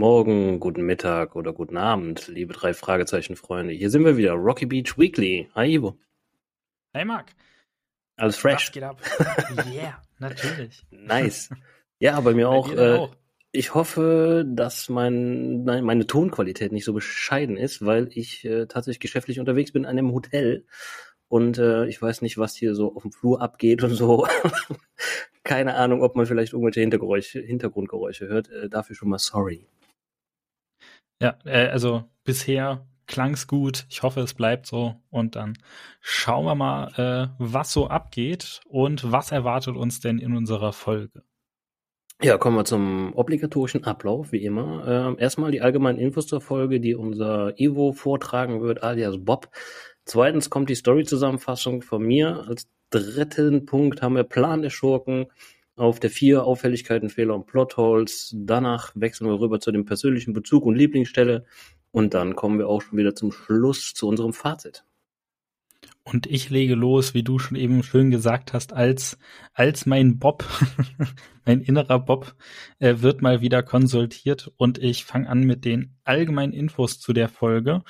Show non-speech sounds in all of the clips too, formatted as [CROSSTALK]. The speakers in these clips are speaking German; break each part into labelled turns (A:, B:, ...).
A: Morgen, guten Mittag oder guten Abend, liebe drei Fragezeichen Freunde. Hier sind wir wieder, Rocky Beach Weekly. Hi Ivo.
B: Hey Marc.
A: Alles fresh.
B: Was geht ab? yeah, natürlich. [LAUGHS]
A: Nice. Ja, bei mir
B: Bei
A: auch. Äh,
B: auch.
A: ich hoffe, dass mein, nein, meine Tonqualität nicht so bescheiden ist, weil ich äh, tatsächlich geschäftlich unterwegs bin an einem Hotel und äh, ich weiß nicht, was hier so auf dem Flur abgeht und so. [LAUGHS] Keine Ahnung, ob man vielleicht irgendwelche Hintergeräusche, Hintergrundgeräusche hört. Äh, dafür schon mal sorry.
B: Ja, äh, also bisher klang's gut. Ich hoffe, es bleibt so. Und dann schauen wir mal, äh, was so abgeht und was erwartet uns denn in unserer Folge.
A: Ja, kommen wir zum obligatorischen Ablauf, wie immer. Ähm, erstmal die allgemeinen Infos zur Folge, die unser Ivo vortragen wird, alias Bob. Zweitens kommt die Story-Zusammenfassung von mir. Als dritten Punkt haben wir Plan der Schurken. Auf der vier Auffälligkeiten, Fehler und Plotholes. Danach wechseln wir rüber zu dem persönlichen Bezug und Lieblingsstelle. Und dann kommen wir auch schon wieder zum Schluss zu unserem Fazit.
B: Und ich lege los, wie du schon eben schön gesagt hast, als, als mein Bob, [LAUGHS] mein innerer Bob, äh, wird mal wieder konsultiert und ich fange an mit den allgemeinen Infos zu der Folge.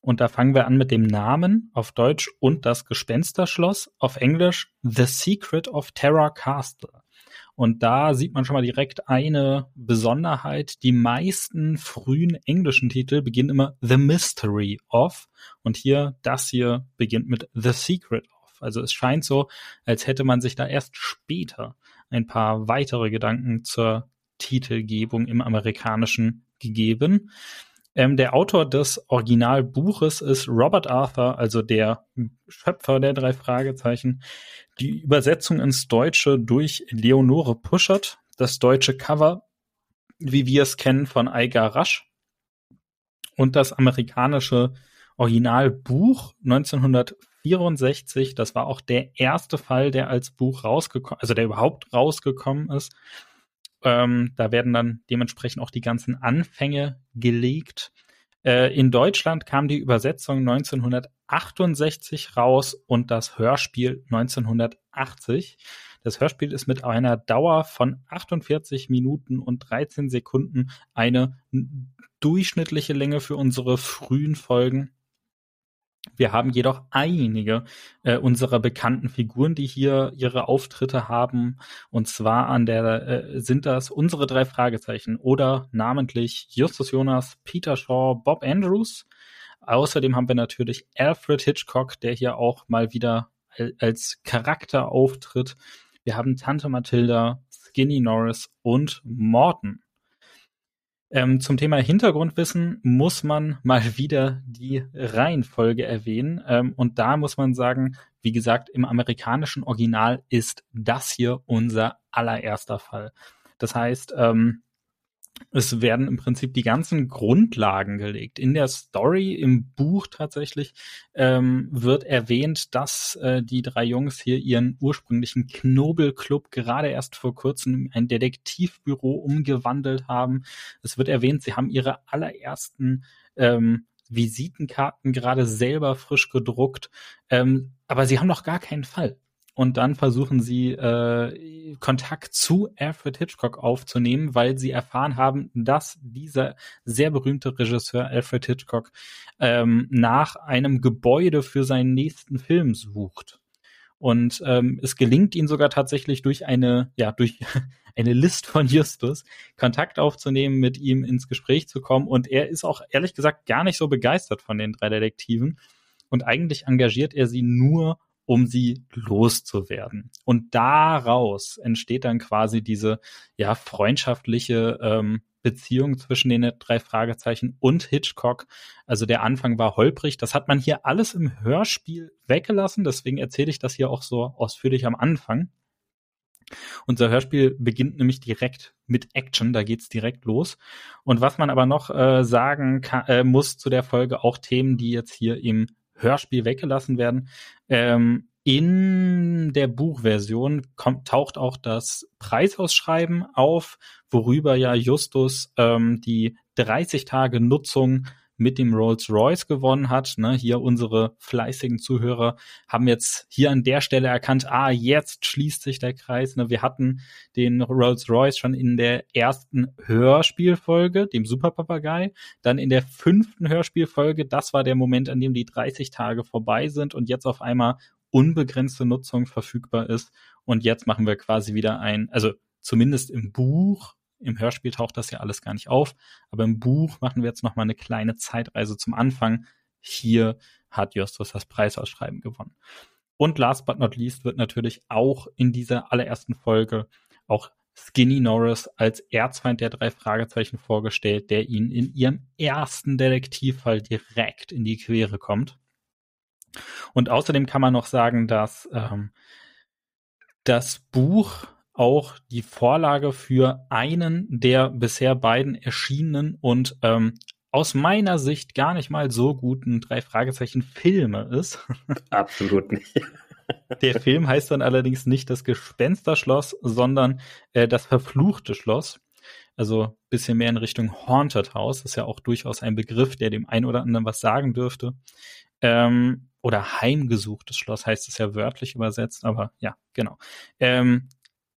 B: Und da fangen wir an mit dem Namen auf Deutsch und das Gespensterschloss auf Englisch The Secret of Terror Castle. Und da sieht man schon mal direkt eine Besonderheit. Die meisten frühen englischen Titel beginnen immer The Mystery of. Und hier, das hier beginnt mit The Secret of. Also es scheint so, als hätte man sich da erst später ein paar weitere Gedanken zur Titelgebung im Amerikanischen gegeben. Ähm, der Autor des Originalbuches ist Robert Arthur, also der Schöpfer der drei Fragezeichen. Die Übersetzung ins Deutsche durch Leonore Puschert. Das deutsche Cover, wie wir es kennen, von Eigar Rasch. Und das amerikanische Originalbuch 1964. Das war auch der erste Fall, der als Buch rausgekommen, also der überhaupt rausgekommen ist. Ähm, da werden dann dementsprechend auch die ganzen Anfänge gelegt. Äh, in Deutschland kam die Übersetzung 1968 raus und das Hörspiel 1980. Das Hörspiel ist mit einer Dauer von 48 Minuten und 13 Sekunden eine durchschnittliche Länge für unsere frühen Folgen. Wir haben jedoch einige äh, unserer bekannten Figuren, die hier ihre Auftritte haben. Und zwar an der äh, sind das unsere drei Fragezeichen oder namentlich Justus Jonas, Peter Shaw, Bob Andrews. Außerdem haben wir natürlich Alfred Hitchcock, der hier auch mal wieder als Charakter auftritt. Wir haben Tante Mathilda, Skinny Norris und Morton. Ähm, zum Thema Hintergrundwissen muss man mal wieder die Reihenfolge erwähnen. Ähm, und da muss man sagen, wie gesagt, im amerikanischen Original ist das hier unser allererster Fall. Das heißt, ähm, es werden im Prinzip die ganzen Grundlagen gelegt. In der Story, im Buch tatsächlich, ähm, wird erwähnt, dass äh, die drei Jungs hier ihren ursprünglichen Knobelclub gerade erst vor kurzem in ein Detektivbüro umgewandelt haben. Es wird erwähnt, sie haben ihre allerersten ähm, Visitenkarten gerade selber frisch gedruckt, ähm, aber sie haben noch gar keinen Fall und dann versuchen sie äh, Kontakt zu Alfred Hitchcock aufzunehmen, weil sie erfahren haben, dass dieser sehr berühmte Regisseur Alfred Hitchcock ähm, nach einem Gebäude für seinen nächsten Film sucht. Und ähm, es gelingt ihnen sogar tatsächlich durch eine, ja, durch [LAUGHS] eine List von Justus Kontakt aufzunehmen, mit ihm ins Gespräch zu kommen. Und er ist auch ehrlich gesagt gar nicht so begeistert von den drei Detektiven. Und eigentlich engagiert er sie nur, um sie loszuwerden. Und daraus entsteht dann quasi diese ja freundschaftliche ähm, Beziehung zwischen den drei Fragezeichen und Hitchcock. Also der Anfang war holprig. Das hat man hier alles im Hörspiel weggelassen. Deswegen erzähle ich das hier auch so ausführlich am Anfang. Unser Hörspiel beginnt nämlich direkt mit Action, da geht's direkt los. Und was man aber noch äh, sagen kann, äh, muss zu der Folge, auch Themen, die jetzt hier im Hörspiel weggelassen werden. Ähm, in der Buchversion kommt, taucht auch das Preisausschreiben auf, worüber ja Justus ähm, die 30 Tage Nutzung mit dem Rolls-Royce gewonnen hat. Ne, hier unsere fleißigen Zuhörer haben jetzt hier an der Stelle erkannt, ah, jetzt schließt sich der Kreis. Ne, wir hatten den Rolls-Royce schon in der ersten Hörspielfolge, dem Superpapagei, dann in der fünften Hörspielfolge, das war der Moment, an dem die 30 Tage vorbei sind und jetzt auf einmal unbegrenzte Nutzung verfügbar ist. Und jetzt machen wir quasi wieder ein, also zumindest im Buch, im Hörspiel taucht das ja alles gar nicht auf, aber im Buch machen wir jetzt noch mal eine kleine Zeitreise zum Anfang. Hier hat Justus das Preisausschreiben gewonnen. Und last but not least wird natürlich auch in dieser allerersten Folge auch Skinny Norris als Erzfeind der drei Fragezeichen vorgestellt, der ihnen in ihrem ersten Detektivfall direkt in die Quere kommt. Und außerdem kann man noch sagen, dass ähm, das Buch auch die Vorlage für einen der bisher beiden erschienenen und ähm, aus meiner Sicht gar nicht mal so guten drei Fragezeichen Filme ist. [LAUGHS]
A: Absolut nicht.
B: Der Film heißt dann allerdings nicht das Gespensterschloss, sondern äh, das verfluchte Schloss. Also bisschen mehr in Richtung Haunted House. Das ist ja auch durchaus ein Begriff, der dem einen oder anderen was sagen dürfte. Ähm, oder heimgesuchtes Schloss heißt es ja wörtlich übersetzt, aber ja, genau. Ähm,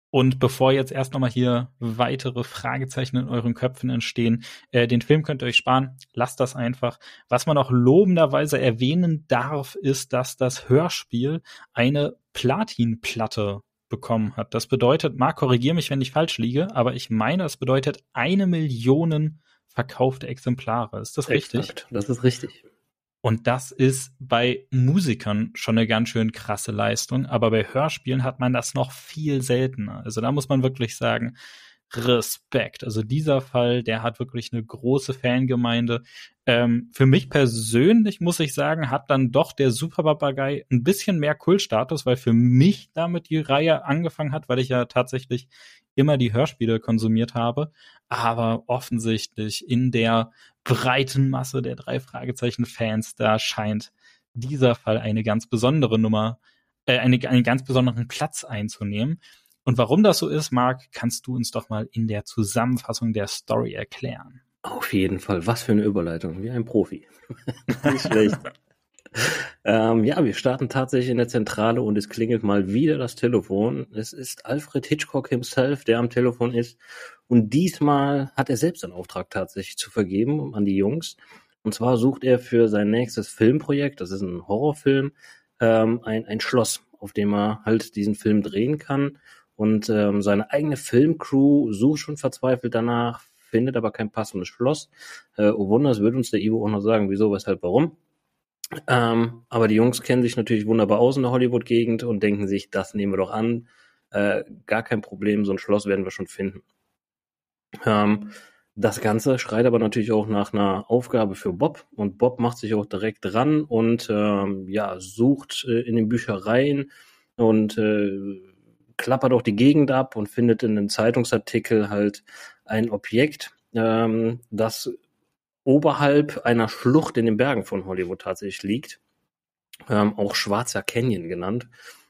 B: und bevor jetzt erst nochmal hier weitere Fragezeichen in euren Köpfen entstehen, äh, den Film könnt ihr euch sparen, lasst das einfach. Was man auch lobenderweise erwähnen darf, ist, dass das Hörspiel eine Platinplatte bekommen hat. Das bedeutet, Marc, korrigier mich, wenn ich falsch liege, aber ich meine, es bedeutet eine Million verkaufte Exemplare. Ist das Exakt, richtig?
A: Das ist richtig.
B: Und das ist bei Musikern schon eine ganz schön krasse Leistung, aber bei Hörspielen hat man das noch viel seltener. Also da muss man wirklich sagen, Respekt. Also dieser Fall, der hat wirklich eine große Fangemeinde. Ähm, für mich persönlich muss ich sagen, hat dann doch der Super Papagei ein bisschen mehr Kultstatus, weil für mich damit die Reihe angefangen hat, weil ich ja tatsächlich immer die Hörspiele konsumiert habe. Aber offensichtlich in der breiten Masse der drei Fragezeichen-Fans, da scheint dieser Fall eine ganz besondere Nummer, äh, eine, einen ganz besonderen Platz einzunehmen. Und warum das so ist, Marc, kannst du uns doch mal in der Zusammenfassung der Story erklären.
A: Auf jeden Fall. Was für eine Überleitung. Wie ein Profi. [LAUGHS] Nicht schlecht. ähm, ja, wir starten tatsächlich in der Zentrale und es klingelt mal wieder das Telefon. Es ist Alfred Hitchcock himself, der am Telefon ist. Und diesmal hat er selbst einen Auftrag tatsächlich zu vergeben an die Jungs. Und zwar sucht er für sein nächstes Filmprojekt, das ist ein Horrorfilm, ähm, ein, ein Schloss, auf dem er halt diesen Film drehen kann. Und ähm, seine eigene Filmcrew sucht schon verzweifelt danach, findet aber kein passendes Schloss. Äh, oh Wunder, das wird uns der Ivo auch noch sagen, wieso, weshalb, warum. Ähm, aber die Jungs kennen sich natürlich wunderbar aus in der Hollywood-Gegend und denken sich, das nehmen wir doch an. Äh, gar kein Problem, so ein Schloss werden wir schon finden. Ähm, das Ganze schreit aber natürlich auch nach einer Aufgabe für Bob und Bob macht sich auch direkt dran und ähm, ja sucht äh, in den Büchereien und äh, klappert auch die Gegend ab und findet in einem Zeitungsartikel halt ein Objekt, ähm, das oberhalb einer Schlucht in den Bergen von Hollywood tatsächlich liegt. Ähm, auch Schwarzer Canyon genannt.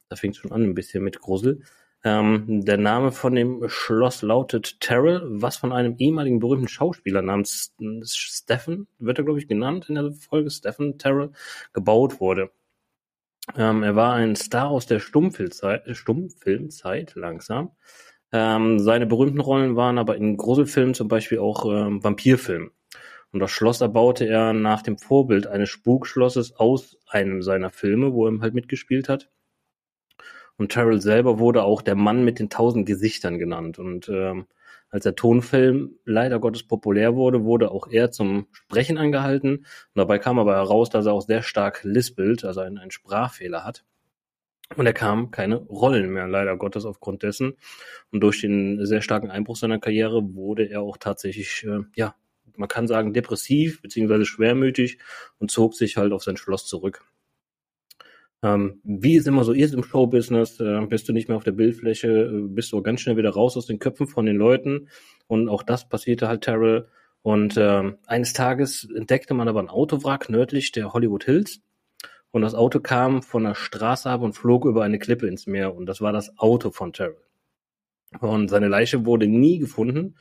A: Da fängt schon an ein bisschen mit Grusel. Ähm, der Name von dem Schloss lautet Terrell, was von einem ehemaligen berühmten Schauspieler namens Stephen, wird er glaube ich genannt in der Folge, Stephen Terrell, gebaut wurde. Ähm, er war ein Star aus der Stummfilmzeit, Stummfilmzeit langsam. Ähm, seine berühmten Rollen waren aber in Gruselfilmen zum Beispiel auch ähm, Vampirfilmen. Und das Schloss erbaute er nach dem Vorbild eines Spukschlosses aus einem seiner Filme, wo er halt mitgespielt hat. Und Terrell selber wurde auch der Mann mit den tausend Gesichtern genannt. Und ähm, als der Tonfilm leider Gottes populär wurde, wurde auch er zum Sprechen angehalten. Und dabei kam aber heraus, dass er auch sehr stark lispelt, also einen, einen Sprachfehler hat. Und er kam keine Rollen mehr, leider Gottes, aufgrund dessen. Und durch den sehr starken Einbruch seiner Karriere wurde er auch tatsächlich, äh, ja, man kann sagen, depressiv beziehungsweise schwermütig und zog sich halt auf sein Schloss zurück. Ähm, wie es immer so ist im Showbusiness, äh, bist du nicht mehr auf der Bildfläche, äh, bist du ganz schnell wieder raus aus den Köpfen von den Leuten. Und auch das passierte halt Terrell. Und äh, eines Tages entdeckte man aber ein Autowrack nördlich der Hollywood Hills. Und das Auto kam von der Straße ab und flog über eine Klippe ins Meer. Und das war das Auto von Terrell. Und seine Leiche wurde nie gefunden.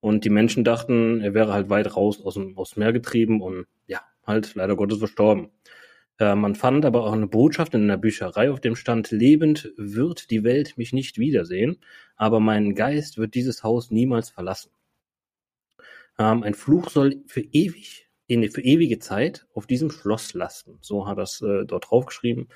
A: Und die Menschen dachten, er wäre halt weit raus aus dem, aus dem Meer getrieben und ja, halt leider Gottes verstorben. Äh, man fand aber auch eine Botschaft in der Bücherei, auf dem stand, lebend wird die Welt mich nicht wiedersehen, aber mein Geist wird dieses Haus niemals verlassen. Ähm, ein Fluch soll für ewig, für ewige Zeit auf diesem Schloss lasten. So hat es äh, dort draufgeschrieben.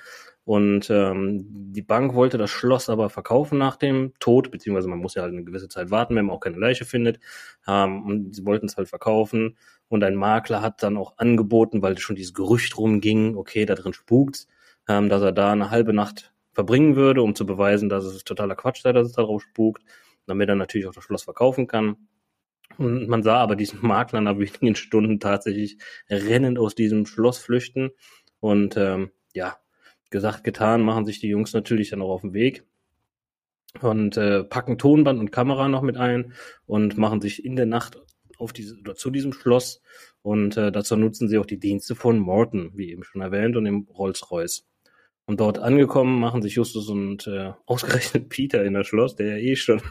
A: Und ähm, die Bank wollte das Schloss aber verkaufen nach dem Tod, beziehungsweise man muss ja halt eine gewisse Zeit warten, wenn man auch keine Leiche findet. Ähm, und sie wollten es halt verkaufen. Und ein Makler hat dann auch angeboten, weil schon dieses Gerücht rumging, okay, da drin spukt's, ähm, dass er da eine halbe Nacht verbringen würde, um zu beweisen, dass es totaler Quatsch sei, dass es da drauf spukt, damit er natürlich auch das Schloss verkaufen kann. Und man sah aber diesen Makler nach wenigen Stunden tatsächlich rennend aus diesem Schloss flüchten. Und ähm, ja, gesagt, getan, machen sich die Jungs natürlich dann auch auf den Weg und äh, packen Tonband und Kamera noch mit ein und machen sich in der Nacht auf diese oder zu diesem Schloss und äh, dazu nutzen sie auch die Dienste von Morton, wie eben schon erwähnt, und dem Rolls-Royce. Und dort angekommen machen sich Justus und äh, ausgerechnet Peter in das Schloss, der ja eh schon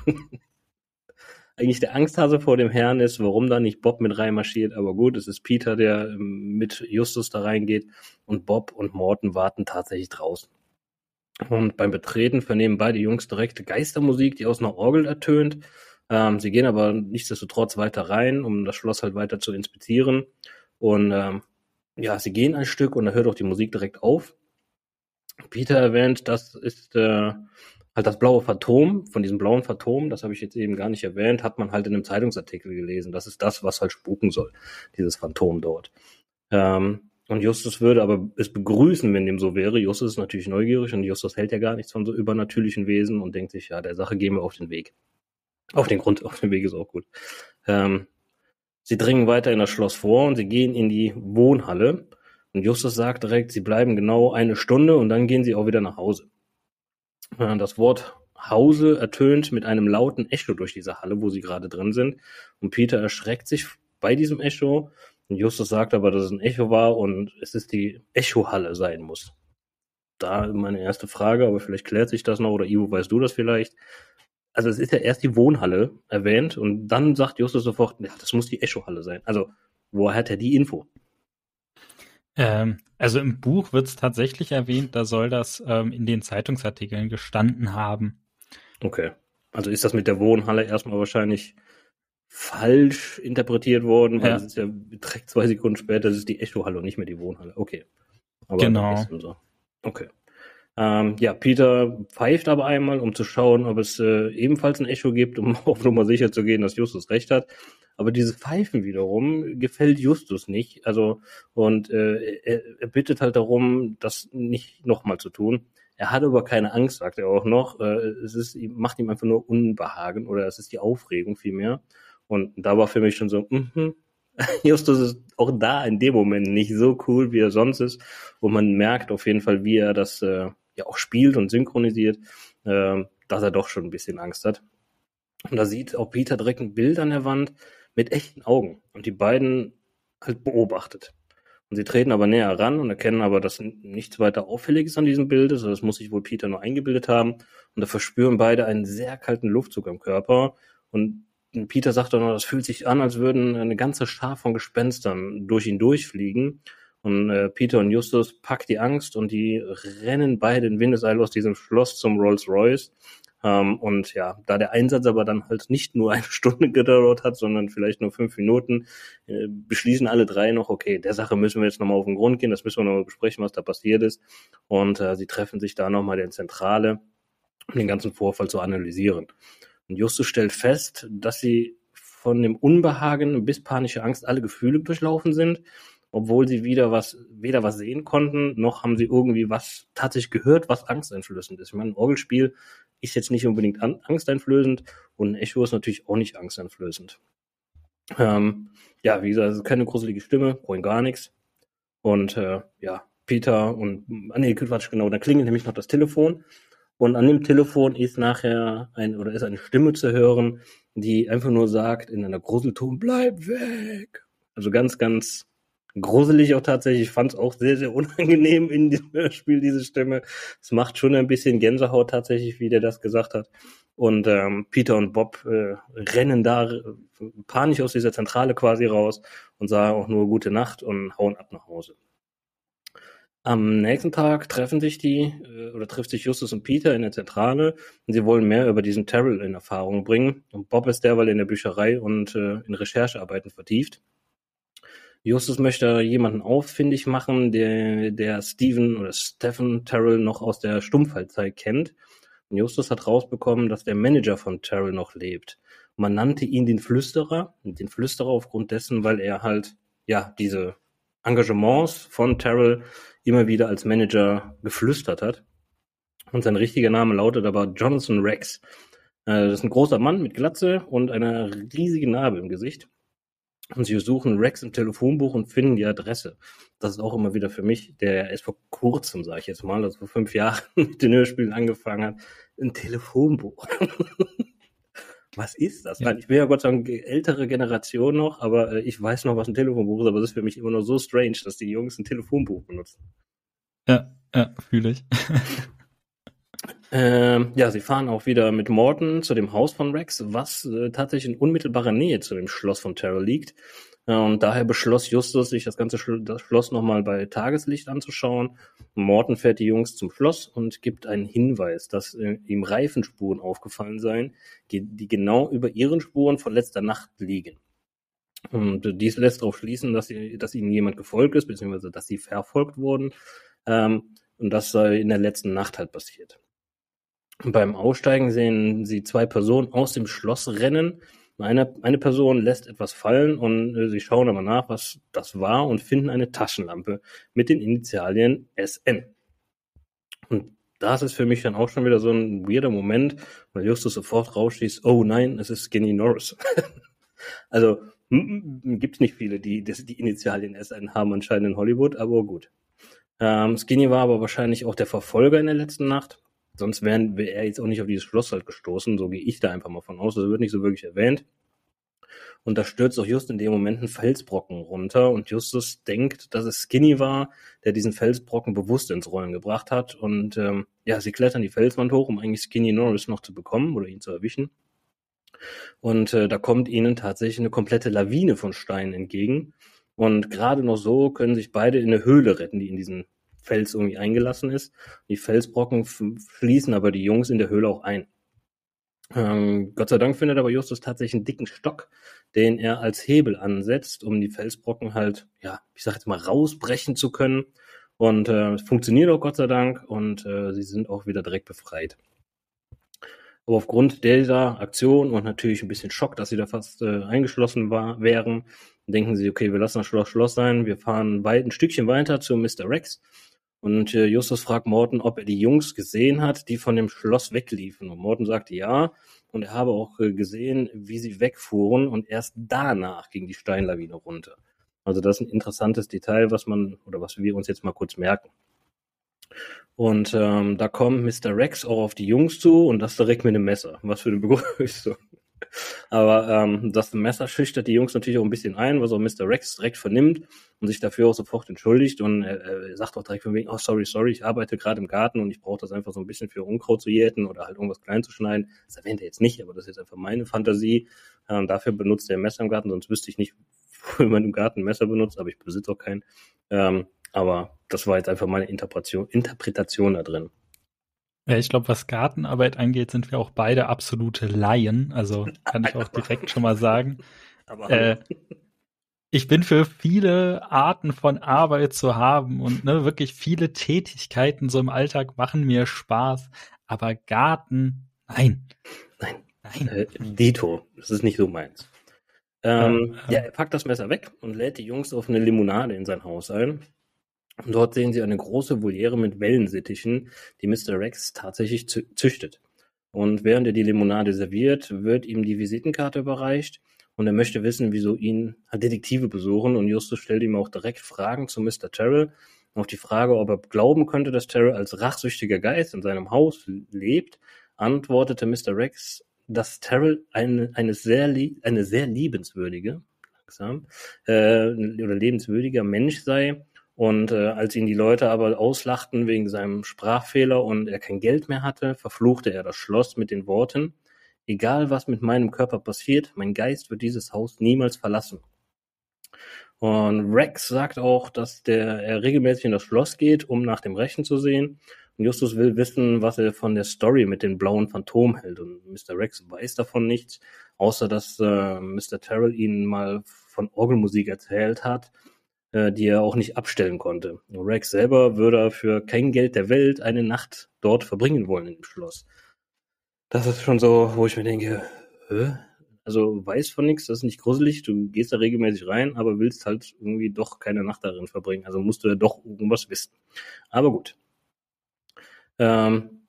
A: eigentlich der Angsthase vor dem Herrn ist, warum da nicht Bob mit reinmarschiert. Aber gut, es ist Peter, der ähm, mit Justus da reingeht und Bob und Morten warten tatsächlich draußen. Und beim Betreten vernehmen beide Jungs direkte Geistermusik, die aus einer Orgel ertönt. Ähm, sie gehen aber nichtsdestotrotz weiter rein, um das Schloss halt weiter zu inspizieren. Und ähm, ja, sie gehen ein Stück und da hört auch die Musik direkt auf. Peter erwähnt, das ist äh, halt das blaue Phantom, von diesem blauen Phantom, das habe ich jetzt eben gar nicht erwähnt, hat man halt in einem Zeitungsartikel gelesen. Das ist das, was halt spuken soll, dieses Phantom dort. Ähm, und Justus würde aber es begrüßen, wenn dem so wäre. Justus ist natürlich neugierig und Justus hält ja gar nichts von so übernatürlichen Wesen und denkt sich, ja, der Sache gehen wir auf den Weg. Auf den Grund, [LAUGHS] auf den Weg ist auch gut. Ähm, sie dringen weiter in das Schloss vor und sie gehen in die Wohnhalle. Und Justus sagt direkt, sie bleiben genau eine Stunde und dann gehen sie auch wieder nach Hause. Äh, das Wort Hause ertönt mit einem lauten Echo durch diese Halle, wo sie gerade drin sind. Und Peter erschreckt sich bei diesem Echo. Und Justus sagt aber, dass es ein Echo war und es ist die Echohalle sein muss. Da meine erste Frage, aber vielleicht klärt sich das noch oder Ivo, weißt du das vielleicht? Also es ist ja erst die Wohnhalle erwähnt und dann sagt Justus sofort, ja, das muss die Echohalle sein. Also woher hat er die Info?
B: Ähm, also im Buch wird es tatsächlich erwähnt, da soll das ähm, in den Zeitungsartikeln gestanden haben.
A: Okay. Also ist das mit der Wohnhalle erstmal wahrscheinlich falsch interpretiert worden, weil ja. es ist ja direkt zwei Sekunden später, das ist die Echohalle und nicht mehr die Wohnhalle. Okay.
B: Aber genau.
A: So. Okay. Ähm, ja, Peter pfeift aber einmal, um zu schauen, ob es äh, ebenfalls ein Echo gibt, um [LAUGHS] auf Nummer sicher zu gehen, dass Justus recht hat. Aber dieses Pfeifen wiederum gefällt Justus nicht. Also, und äh, er, er bittet halt darum, das nicht nochmal zu tun. Er hat aber keine Angst, sagt er auch noch. Äh, es ist, macht ihm einfach nur Unbehagen oder es ist die Aufregung vielmehr. Und da war für mich schon so, mhm, [LAUGHS] Justus ist auch da in dem Moment nicht so cool, wie er sonst ist. Und man merkt auf jeden Fall, wie er das äh, ja auch spielt und synchronisiert, äh, dass er doch schon ein bisschen Angst hat. Und da sieht auch Peter direkt ein Bild an der Wand mit echten Augen und die beiden halt beobachtet. Und sie treten aber näher ran und erkennen aber, dass nichts weiter auffälliges an diesem Bild ist. Also das muss sich wohl Peter nur eingebildet haben. Und da verspüren beide einen sehr kalten Luftzug am Körper. Und Peter sagt dann, das fühlt sich an, als würden eine ganze Schar von Gespenstern durch ihn durchfliegen. Und äh, Peter und Justus packt die Angst und die rennen beide in Windeseil aus diesem Schloss zum Rolls Royce. Ähm, und ja, da der Einsatz aber dann halt nicht nur [LAUGHS] eine Stunde gedauert hat, sondern vielleicht nur fünf Minuten, äh, beschließen alle drei noch, okay, der Sache müssen wir jetzt nochmal auf den Grund gehen, das müssen wir nochmal besprechen, was da passiert ist. Und äh, sie treffen sich da nochmal in Zentrale, um den ganzen Vorfall zu analysieren. Und Justus stellt fest, dass sie von dem Unbehagen bis panische Angst alle Gefühle durchlaufen sind obwohl sie wieder was, weder was sehen konnten, noch haben sie irgendwie was tatsächlich gehört, was angsteinflößend ist. Ich meine, ein Orgelspiel ist jetzt nicht unbedingt an, angsteinflößend und ein Echo ist natürlich auch nicht angsteinflößend. Ähm, ja, wie gesagt, es ist keine gruselige Stimme, wollen gar nichts. Und äh, ja, Peter und, ah nee, Quatsch, genau, da klingelt nämlich noch das Telefon. Und an dem Telefon ist nachher ein, oder ist eine Stimme zu hören, die einfach nur sagt in einer Gruselton, bleib weg. Also ganz, ganz gruselig auch tatsächlich. Ich fand es auch sehr, sehr unangenehm in diesem [LAUGHS] Hörspiel, diese Stimme. Es macht schon ein bisschen Gänsehaut tatsächlich, wie der das gesagt hat. Und ähm, Peter und Bob äh, rennen da äh, panisch aus dieser Zentrale quasi raus und sagen auch nur gute Nacht und hauen ab nach Hause. Am nächsten Tag treffen sich die, äh, oder trifft sich Justus und Peter in der Zentrale und sie wollen mehr über diesen Terrell in Erfahrung bringen. Und Bob ist derweil in der Bücherei und äh, in Recherchearbeiten vertieft. Justus möchte jemanden auffindig machen, der, der Steven oder Stephen Terrell noch aus der Stummfallzeit kennt. Und Justus hat rausbekommen, dass der Manager von Terrell noch lebt. Man nannte ihn den Flüsterer, den Flüsterer aufgrund dessen, weil er halt, ja, diese Engagements von Terrell immer wieder als Manager geflüstert hat. Und sein richtiger Name lautet aber Jonathan Rex. Äh, das ist ein großer Mann mit Glatze und einer riesigen Narbe im Gesicht. Und sie suchen Rex im Telefonbuch und finden die Adresse. Das ist auch immer wieder für mich, der erst vor kurzem, sage ich jetzt mal, also vor fünf Jahren [LAUGHS] mit den Hörspielen angefangen hat, ein Telefonbuch. [LAUGHS] was ist das? Ja. Ich bin ja Gott sei Dank ältere Generation noch, aber äh, ich weiß noch, was ein Telefonbuch ist, aber es ist für mich immer noch so strange, dass die Jungs ein Telefonbuch benutzen.
B: Ja, ja, fühle ich. [LAUGHS]
A: ähm, ja, sie fahren auch wieder mit Morton zu dem Haus von Rex, was äh, tatsächlich in unmittelbarer Nähe zu dem Schloss von Terrell liegt. Und daher beschloss Justus, sich das ganze Schlo das Schloss nochmal bei Tageslicht anzuschauen. Morton fährt die Jungs zum Schloss und gibt einen Hinweis, dass äh, ihm Reifenspuren aufgefallen seien, die genau über ihren Spuren von letzter Nacht liegen. Und dies lässt darauf schließen, dass, sie, dass ihnen jemand gefolgt ist, beziehungsweise dass sie verfolgt wurden. Ähm, und das sei in der letzten Nacht halt passiert. Beim Aussteigen sehen sie zwei Personen aus dem Schloss rennen, eine, eine Person lässt etwas fallen und äh, sie schauen aber nach, was das war und finden eine Taschenlampe mit den Initialien SN. Und das ist für mich dann auch schon wieder so ein weirder Moment, weil Justus sofort rausschießt, oh nein, es ist Skinny Norris. [LAUGHS] also gibt es nicht viele, die die, die Initialien SN haben anscheinend in Hollywood, aber gut. Ähm, Skinny war aber wahrscheinlich auch der Verfolger in der letzten Nacht Sonst wäre wär er jetzt auch nicht auf dieses Schloss halt gestoßen. So gehe ich da einfach mal von aus. Das wird nicht so wirklich erwähnt. Und da stürzt auch just in dem Moment ein Felsbrocken runter und Justus denkt, dass es Skinny war, der diesen Felsbrocken bewusst ins Rollen gebracht hat. Und ähm, ja, sie klettern die Felswand hoch, um eigentlich Skinny Norris noch zu bekommen oder ihn zu erwischen. Und äh, da kommt ihnen tatsächlich eine komplette Lawine von Steinen entgegen. Und gerade noch so können sich beide in eine Höhle retten, die in diesen Fels irgendwie eingelassen ist. Die Felsbrocken schließen aber die Jungs in der Höhle auch ein. Ähm, Gott sei Dank findet aber Justus tatsächlich einen dicken Stock, den er als Hebel ansetzt, um die Felsbrocken halt, ja, ich sag jetzt mal, rausbrechen zu können. Und äh, es funktioniert auch Gott sei Dank und äh, sie sind auch wieder direkt befreit. Aber aufgrund dieser Aktion und natürlich ein bisschen Schock, dass sie da fast äh, eingeschlossen war, wären, denken sie, okay, wir lassen das Schloss Schloss sein, wir fahren weit, ein Stückchen weiter zu Mr. Rex und äh, Justus fragt Morten, ob er die Jungs gesehen hat, die von dem Schloss wegliefen. Und Morten sagt ja. Und er habe auch äh, gesehen, wie sie wegfuhren. Und erst danach ging die Steinlawine runter. Also das ist ein interessantes Detail, was man oder was wir uns jetzt mal kurz merken. Und ähm, da kommt Mr. Rex auch auf die Jungs zu und das direkt mit einem Messer. Was für eine [LAUGHS] Begrüßung. Aber ähm, das Messer schüchtert die Jungs natürlich auch ein bisschen ein, was auch Mr. Rex direkt vernimmt und sich dafür auch sofort entschuldigt und er, er sagt auch direkt von wegen, oh sorry, sorry, ich arbeite gerade im Garten und ich brauche das einfach so ein bisschen für Unkraut zu jäten oder halt irgendwas klein zu schneiden. Das erwähnt er jetzt nicht, aber das ist jetzt einfach meine Fantasie. Ähm, dafür benutzt er ein Messer im Garten, sonst wüsste ich nicht, [LAUGHS] wo man im Garten ein Messer benutzt, aber ich besitze auch keinen. Ähm, aber das war jetzt einfach meine Interpretation, Interpretation da drin.
B: Ja, ich glaube, was Gartenarbeit angeht, sind wir auch beide absolute Laien. Also kann ich auch direkt schon mal sagen. [LAUGHS] Äh, ich bin für viele Arten von Arbeit zu haben und ne, wirklich viele Tätigkeiten so im Alltag machen mir Spaß. Aber Garten, nein.
A: Nein. Nein. Äh, Dito, das ist nicht so meins. Ähm, ja, ja, er packt das Messer weg und lädt die Jungs auf eine Limonade in sein Haus ein. Dort sehen Sie eine große Voliere mit Wellensittichen, die Mr. Rex tatsächlich züchtet. Und während er die Limonade serviert, wird ihm die Visitenkarte überreicht und er möchte wissen, wieso ihn Detektive besuchen und Justus stellt ihm auch direkt Fragen zu Mr. Terrell. Auf die Frage, ob er glauben könnte, dass Terrell als rachsüchtiger Geist in seinem Haus lebt, antwortete Mr. Rex, dass Terrell eine, eine, sehr, eine sehr liebenswürdige, lebenswirksam äh, oder lebenswürdiger Mensch sei. Und äh, als ihn die Leute aber auslachten wegen seinem Sprachfehler und er kein Geld mehr hatte, verfluchte er das Schloss mit den Worten, egal was mit meinem Körper passiert, mein Geist wird dieses Haus niemals verlassen. Und Rex sagt auch, dass der, er regelmäßig in das Schloss geht, um nach dem Rechen zu sehen. Und Justus will wissen, was er von der Story mit den blauen Phantom hält. Und Mr. Rex weiß davon nichts, außer dass äh, Mr. Terrell ihnen mal von Orgelmusik erzählt hat, äh, die er auch nicht abstellen konnte. Rex selber würde für kein Geld der Welt eine Nacht dort verbringen wollen in dem Schloss. Das ist schon so, wo ich mir denke, Hä? also weiß von nichts, das ist nicht gruselig, du gehst da regelmäßig rein, aber willst halt irgendwie doch keine Nacht darin verbringen. Also musst du ja doch irgendwas wissen. Aber gut. Ähm,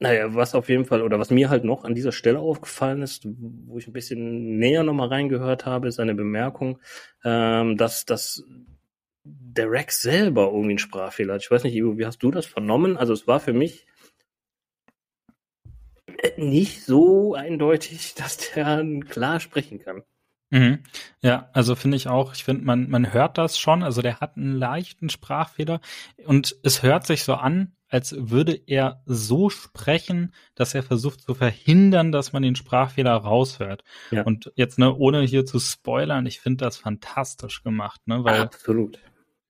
A: naja, was auf jeden Fall, oder was mir halt noch an dieser Stelle aufgefallen ist, wo ich ein bisschen näher nochmal reingehört habe, ist eine Bemerkung, ähm, dass, dass der Rex selber irgendwie einen Sprachfehler hat. Ich weiß nicht, Ivo, wie hast du das vernommen? Also es war für mich nicht so eindeutig, [LAUGHS] dass der klar sprechen kann.
B: Mhm. Ja, also finde ich auch, ich finde, man, man hört das schon, also der hat einen leichten Sprachfehler und es hört sich so an, als würde er so sprechen, dass er versucht zu verhindern, dass man den Sprachfehler raushört. Ja. Und jetzt, ne, ohne hier zu spoilern, ich finde das fantastisch gemacht, ne, weil
A: Absolut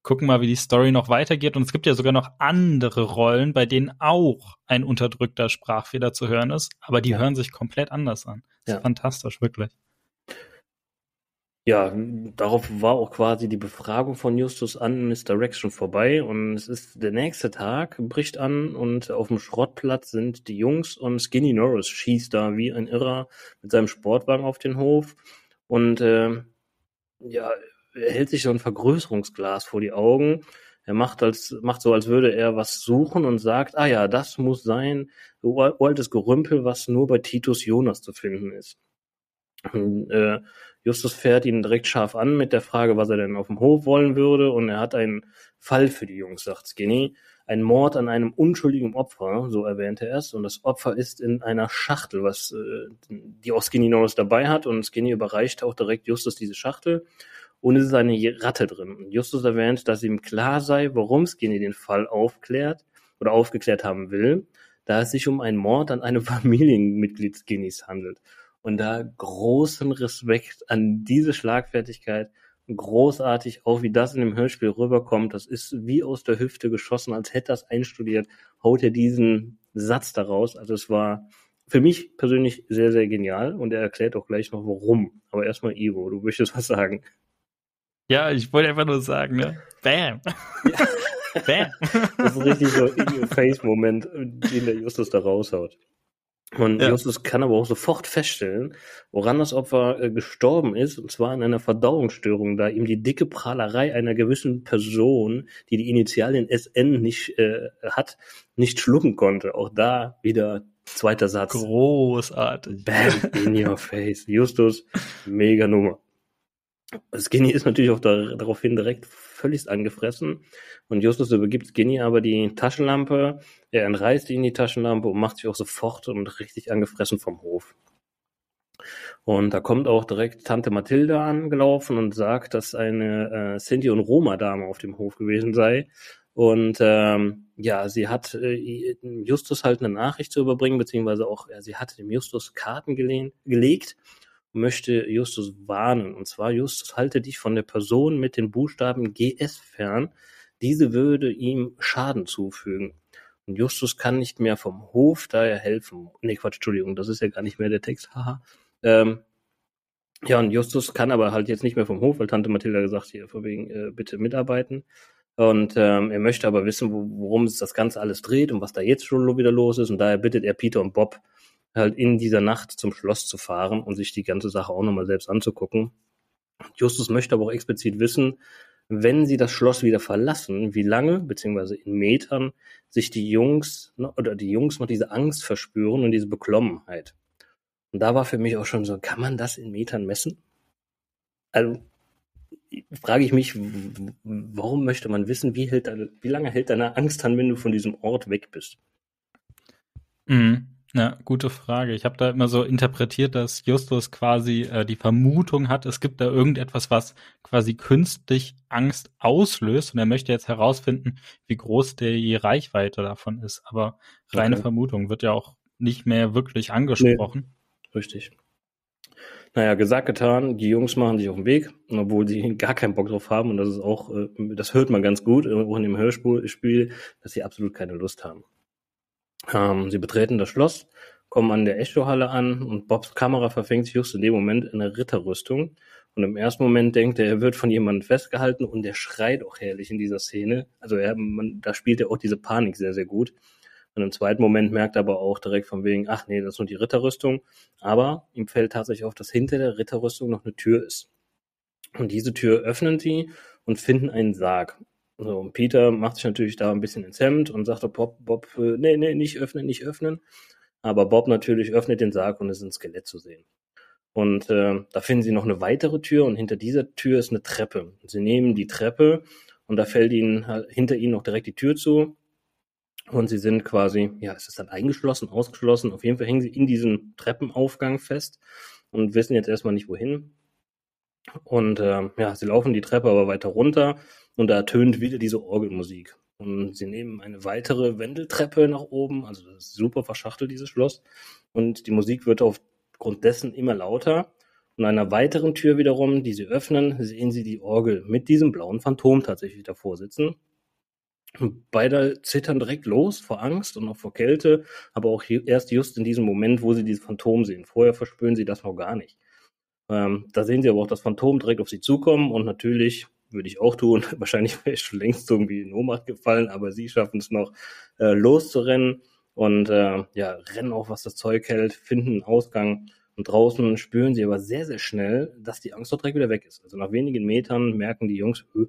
B: gucken mal, wie die Story noch weitergeht. Und es gibt ja sogar noch andere Rollen, bei denen auch ein unterdrückter Sprachfehler zu hören ist, aber die ja. hören sich komplett anders an. Das ja. ist fantastisch, wirklich.
A: Ja, darauf war auch quasi die Befragung von Justus an Mr. Rex schon vorbei und es ist der nächste Tag, bricht an und auf dem Schrottplatz sind die Jungs und Skinny Norris schießt da wie ein Irrer mit seinem Sportwagen auf den Hof und äh, ja, er hält sich so ein Vergrößerungsglas vor die Augen. Er macht als, macht so, als würde er was suchen und sagt, ah ja, das muss sein, so altes Gerümpel, was nur bei Titus Jonas zu finden ist. Und, äh, Justus fährt ihn direkt scharf an mit der Frage, was er denn auf dem Hof wollen würde, und er hat einen Fall für die Jungs, sagt Skinny. Ein Mord an einem unschuldigen Opfer, so erwähnte er es, und das Opfer ist in einer Schachtel, was äh, die auch Skinny Norris dabei hat, und Skinny überreicht auch direkt Justus diese Schachtel und es ist eine Ratte drin. Justus erwähnt, dass ihm klar sei, warum Skinny den Fall aufklärt oder aufgeklärt haben will, da es sich um einen Mord an einem [LAUGHS] Familienmitglied Skinnys handelt. Und da großen Respekt an diese Schlagfertigkeit, großartig, auch wie das in dem Hörspiel rüberkommt. Das ist wie aus der Hüfte geschossen, als hätte das einstudiert, haut er diesen Satz daraus. Also es war für mich persönlich sehr, sehr genial und er erklärt auch gleich noch warum. Aber erstmal Ivo, du möchtest was sagen.
B: Ja, ich wollte einfach nur sagen, ne? Bam. Ja. [LAUGHS]
A: Bam. Das ist richtig so ein Face-Moment, den der Justus da raushaut. Und ja. Justus kann aber auch sofort feststellen, woran das Opfer äh, gestorben ist, und zwar an einer Verdauungsstörung, da ihm die dicke Prahlerei einer gewissen Person, die die Initialien SN nicht äh, hat, nicht schlucken konnte. Auch da wieder zweiter Satz.
B: Großartig.
A: Bam, in your [LAUGHS] face. Justus, mega Nummer. Skinny ist natürlich auch da, daraufhin direkt völlig angefressen und Justus übergibt Skinny aber die Taschenlampe, er entreißt ihn die Taschenlampe und macht sich auch sofort und richtig angefressen vom Hof. Und da kommt auch direkt Tante Mathilda angelaufen und sagt, dass eine äh, Sinti- und Roma-Dame auf dem Hof gewesen sei. Und ähm, ja, sie hat äh, Justus halt eine Nachricht zu überbringen, beziehungsweise auch, ja, sie hatte dem Justus Karten gelehnt, gelegt möchte Justus warnen. Und zwar, Justus, halte dich von der Person mit den Buchstaben GS fern. Diese würde ihm Schaden zufügen. Und Justus kann nicht mehr vom Hof daher helfen. Nee, Quatsch, Entschuldigung, das ist ja gar nicht mehr der Text, haha. Ähm, ja, und Justus kann aber halt jetzt nicht mehr vom Hof, weil Tante Mathilda gesagt, hier, vor wegen, äh, bitte mitarbeiten. Und ähm, er möchte aber wissen, worum es das Ganze alles dreht und was da jetzt schon wieder los ist. Und daher bittet er Peter und Bob, halt in dieser Nacht zum Schloss zu fahren und sich die ganze Sache auch nochmal selbst anzugucken. Justus möchte aber auch explizit wissen, wenn sie das Schloss wieder verlassen, wie lange, beziehungsweise in Metern, sich die Jungs oder die Jungs noch diese Angst verspüren und diese Beklommenheit. Und da war für mich auch schon so, kann man das in Metern messen? Also frage ich mich, warum möchte man wissen, wie, hält wie lange hält deine Angst an, wenn du von diesem Ort weg bist?
B: Mhm. Ja, gute Frage. Ich habe da immer so interpretiert, dass Justus quasi äh, die Vermutung hat, es gibt da irgendetwas, was quasi künstlich Angst auslöst und er möchte jetzt herausfinden, wie groß die Reichweite davon ist. Aber reine okay. Vermutung wird ja auch nicht mehr wirklich angesprochen.
A: Nee, richtig. Naja, gesagt, getan, die Jungs machen sich auf den Weg, obwohl sie [LAUGHS] gar keinen Bock drauf haben und das ist auch, äh, das hört man ganz gut, auch in dem Hörspiel, dass sie absolut keine Lust haben. Ähm, sie betreten das Schloss, kommen an der Echohalle an und Bobs Kamera verfängt sich just in dem Moment in der Ritterrüstung. Und im ersten Moment denkt er, er wird von jemandem festgehalten und der schreit auch herrlich in dieser Szene. Also er, man, da spielt er auch diese Panik sehr, sehr gut. Und im zweiten Moment merkt er aber auch direkt von wegen, ach nee, das ist nur die Ritterrüstung. Aber ihm fällt tatsächlich auf, dass hinter der Ritterrüstung noch eine Tür ist. Und diese Tür öffnen sie und finden einen Sarg. So, und Peter macht sich natürlich da ein bisschen ins Hemd und sagt Bob, Bob, äh, nee, nee, nicht öffnen, nicht öffnen. Aber Bob natürlich öffnet den Sarg und es ist ein Skelett zu sehen. Und äh, da finden sie noch eine weitere Tür und hinter dieser Tür ist eine Treppe. Sie nehmen die Treppe und da fällt ihnen halt hinter ihnen noch direkt die Tür zu. Und sie sind quasi, ja, es ist dann eingeschlossen, ausgeschlossen. Auf jeden Fall hängen sie in diesem Treppenaufgang fest und wissen jetzt erstmal nicht wohin. Und äh, ja, sie laufen die Treppe aber weiter runter und da ertönt wieder diese Orgelmusik. Und sie nehmen eine weitere Wendeltreppe nach oben, also das ist super verschachtelt, dieses Schloss. Und die Musik wird aufgrund dessen immer lauter. Und einer weiteren Tür wiederum, die sie öffnen, sehen sie die Orgel mit diesem blauen Phantom tatsächlich davor sitzen. Und beide zittern direkt los vor Angst und auch vor Kälte, aber auch erst just in diesem Moment, wo sie dieses Phantom sehen. Vorher verspüren sie das noch gar nicht. Ähm, da sehen sie aber auch das Phantom direkt auf sie zukommen und natürlich würde ich auch tun. [LAUGHS] Wahrscheinlich wäre ich schon längst irgendwie in Ohnmacht gefallen, aber sie schaffen es noch äh, loszurennen und äh, ja, rennen auch, was das Zeug hält, finden einen Ausgang und draußen spüren sie aber sehr, sehr schnell, dass die Angst dort direkt wieder weg ist. Also nach wenigen Metern merken die Jungs, öh,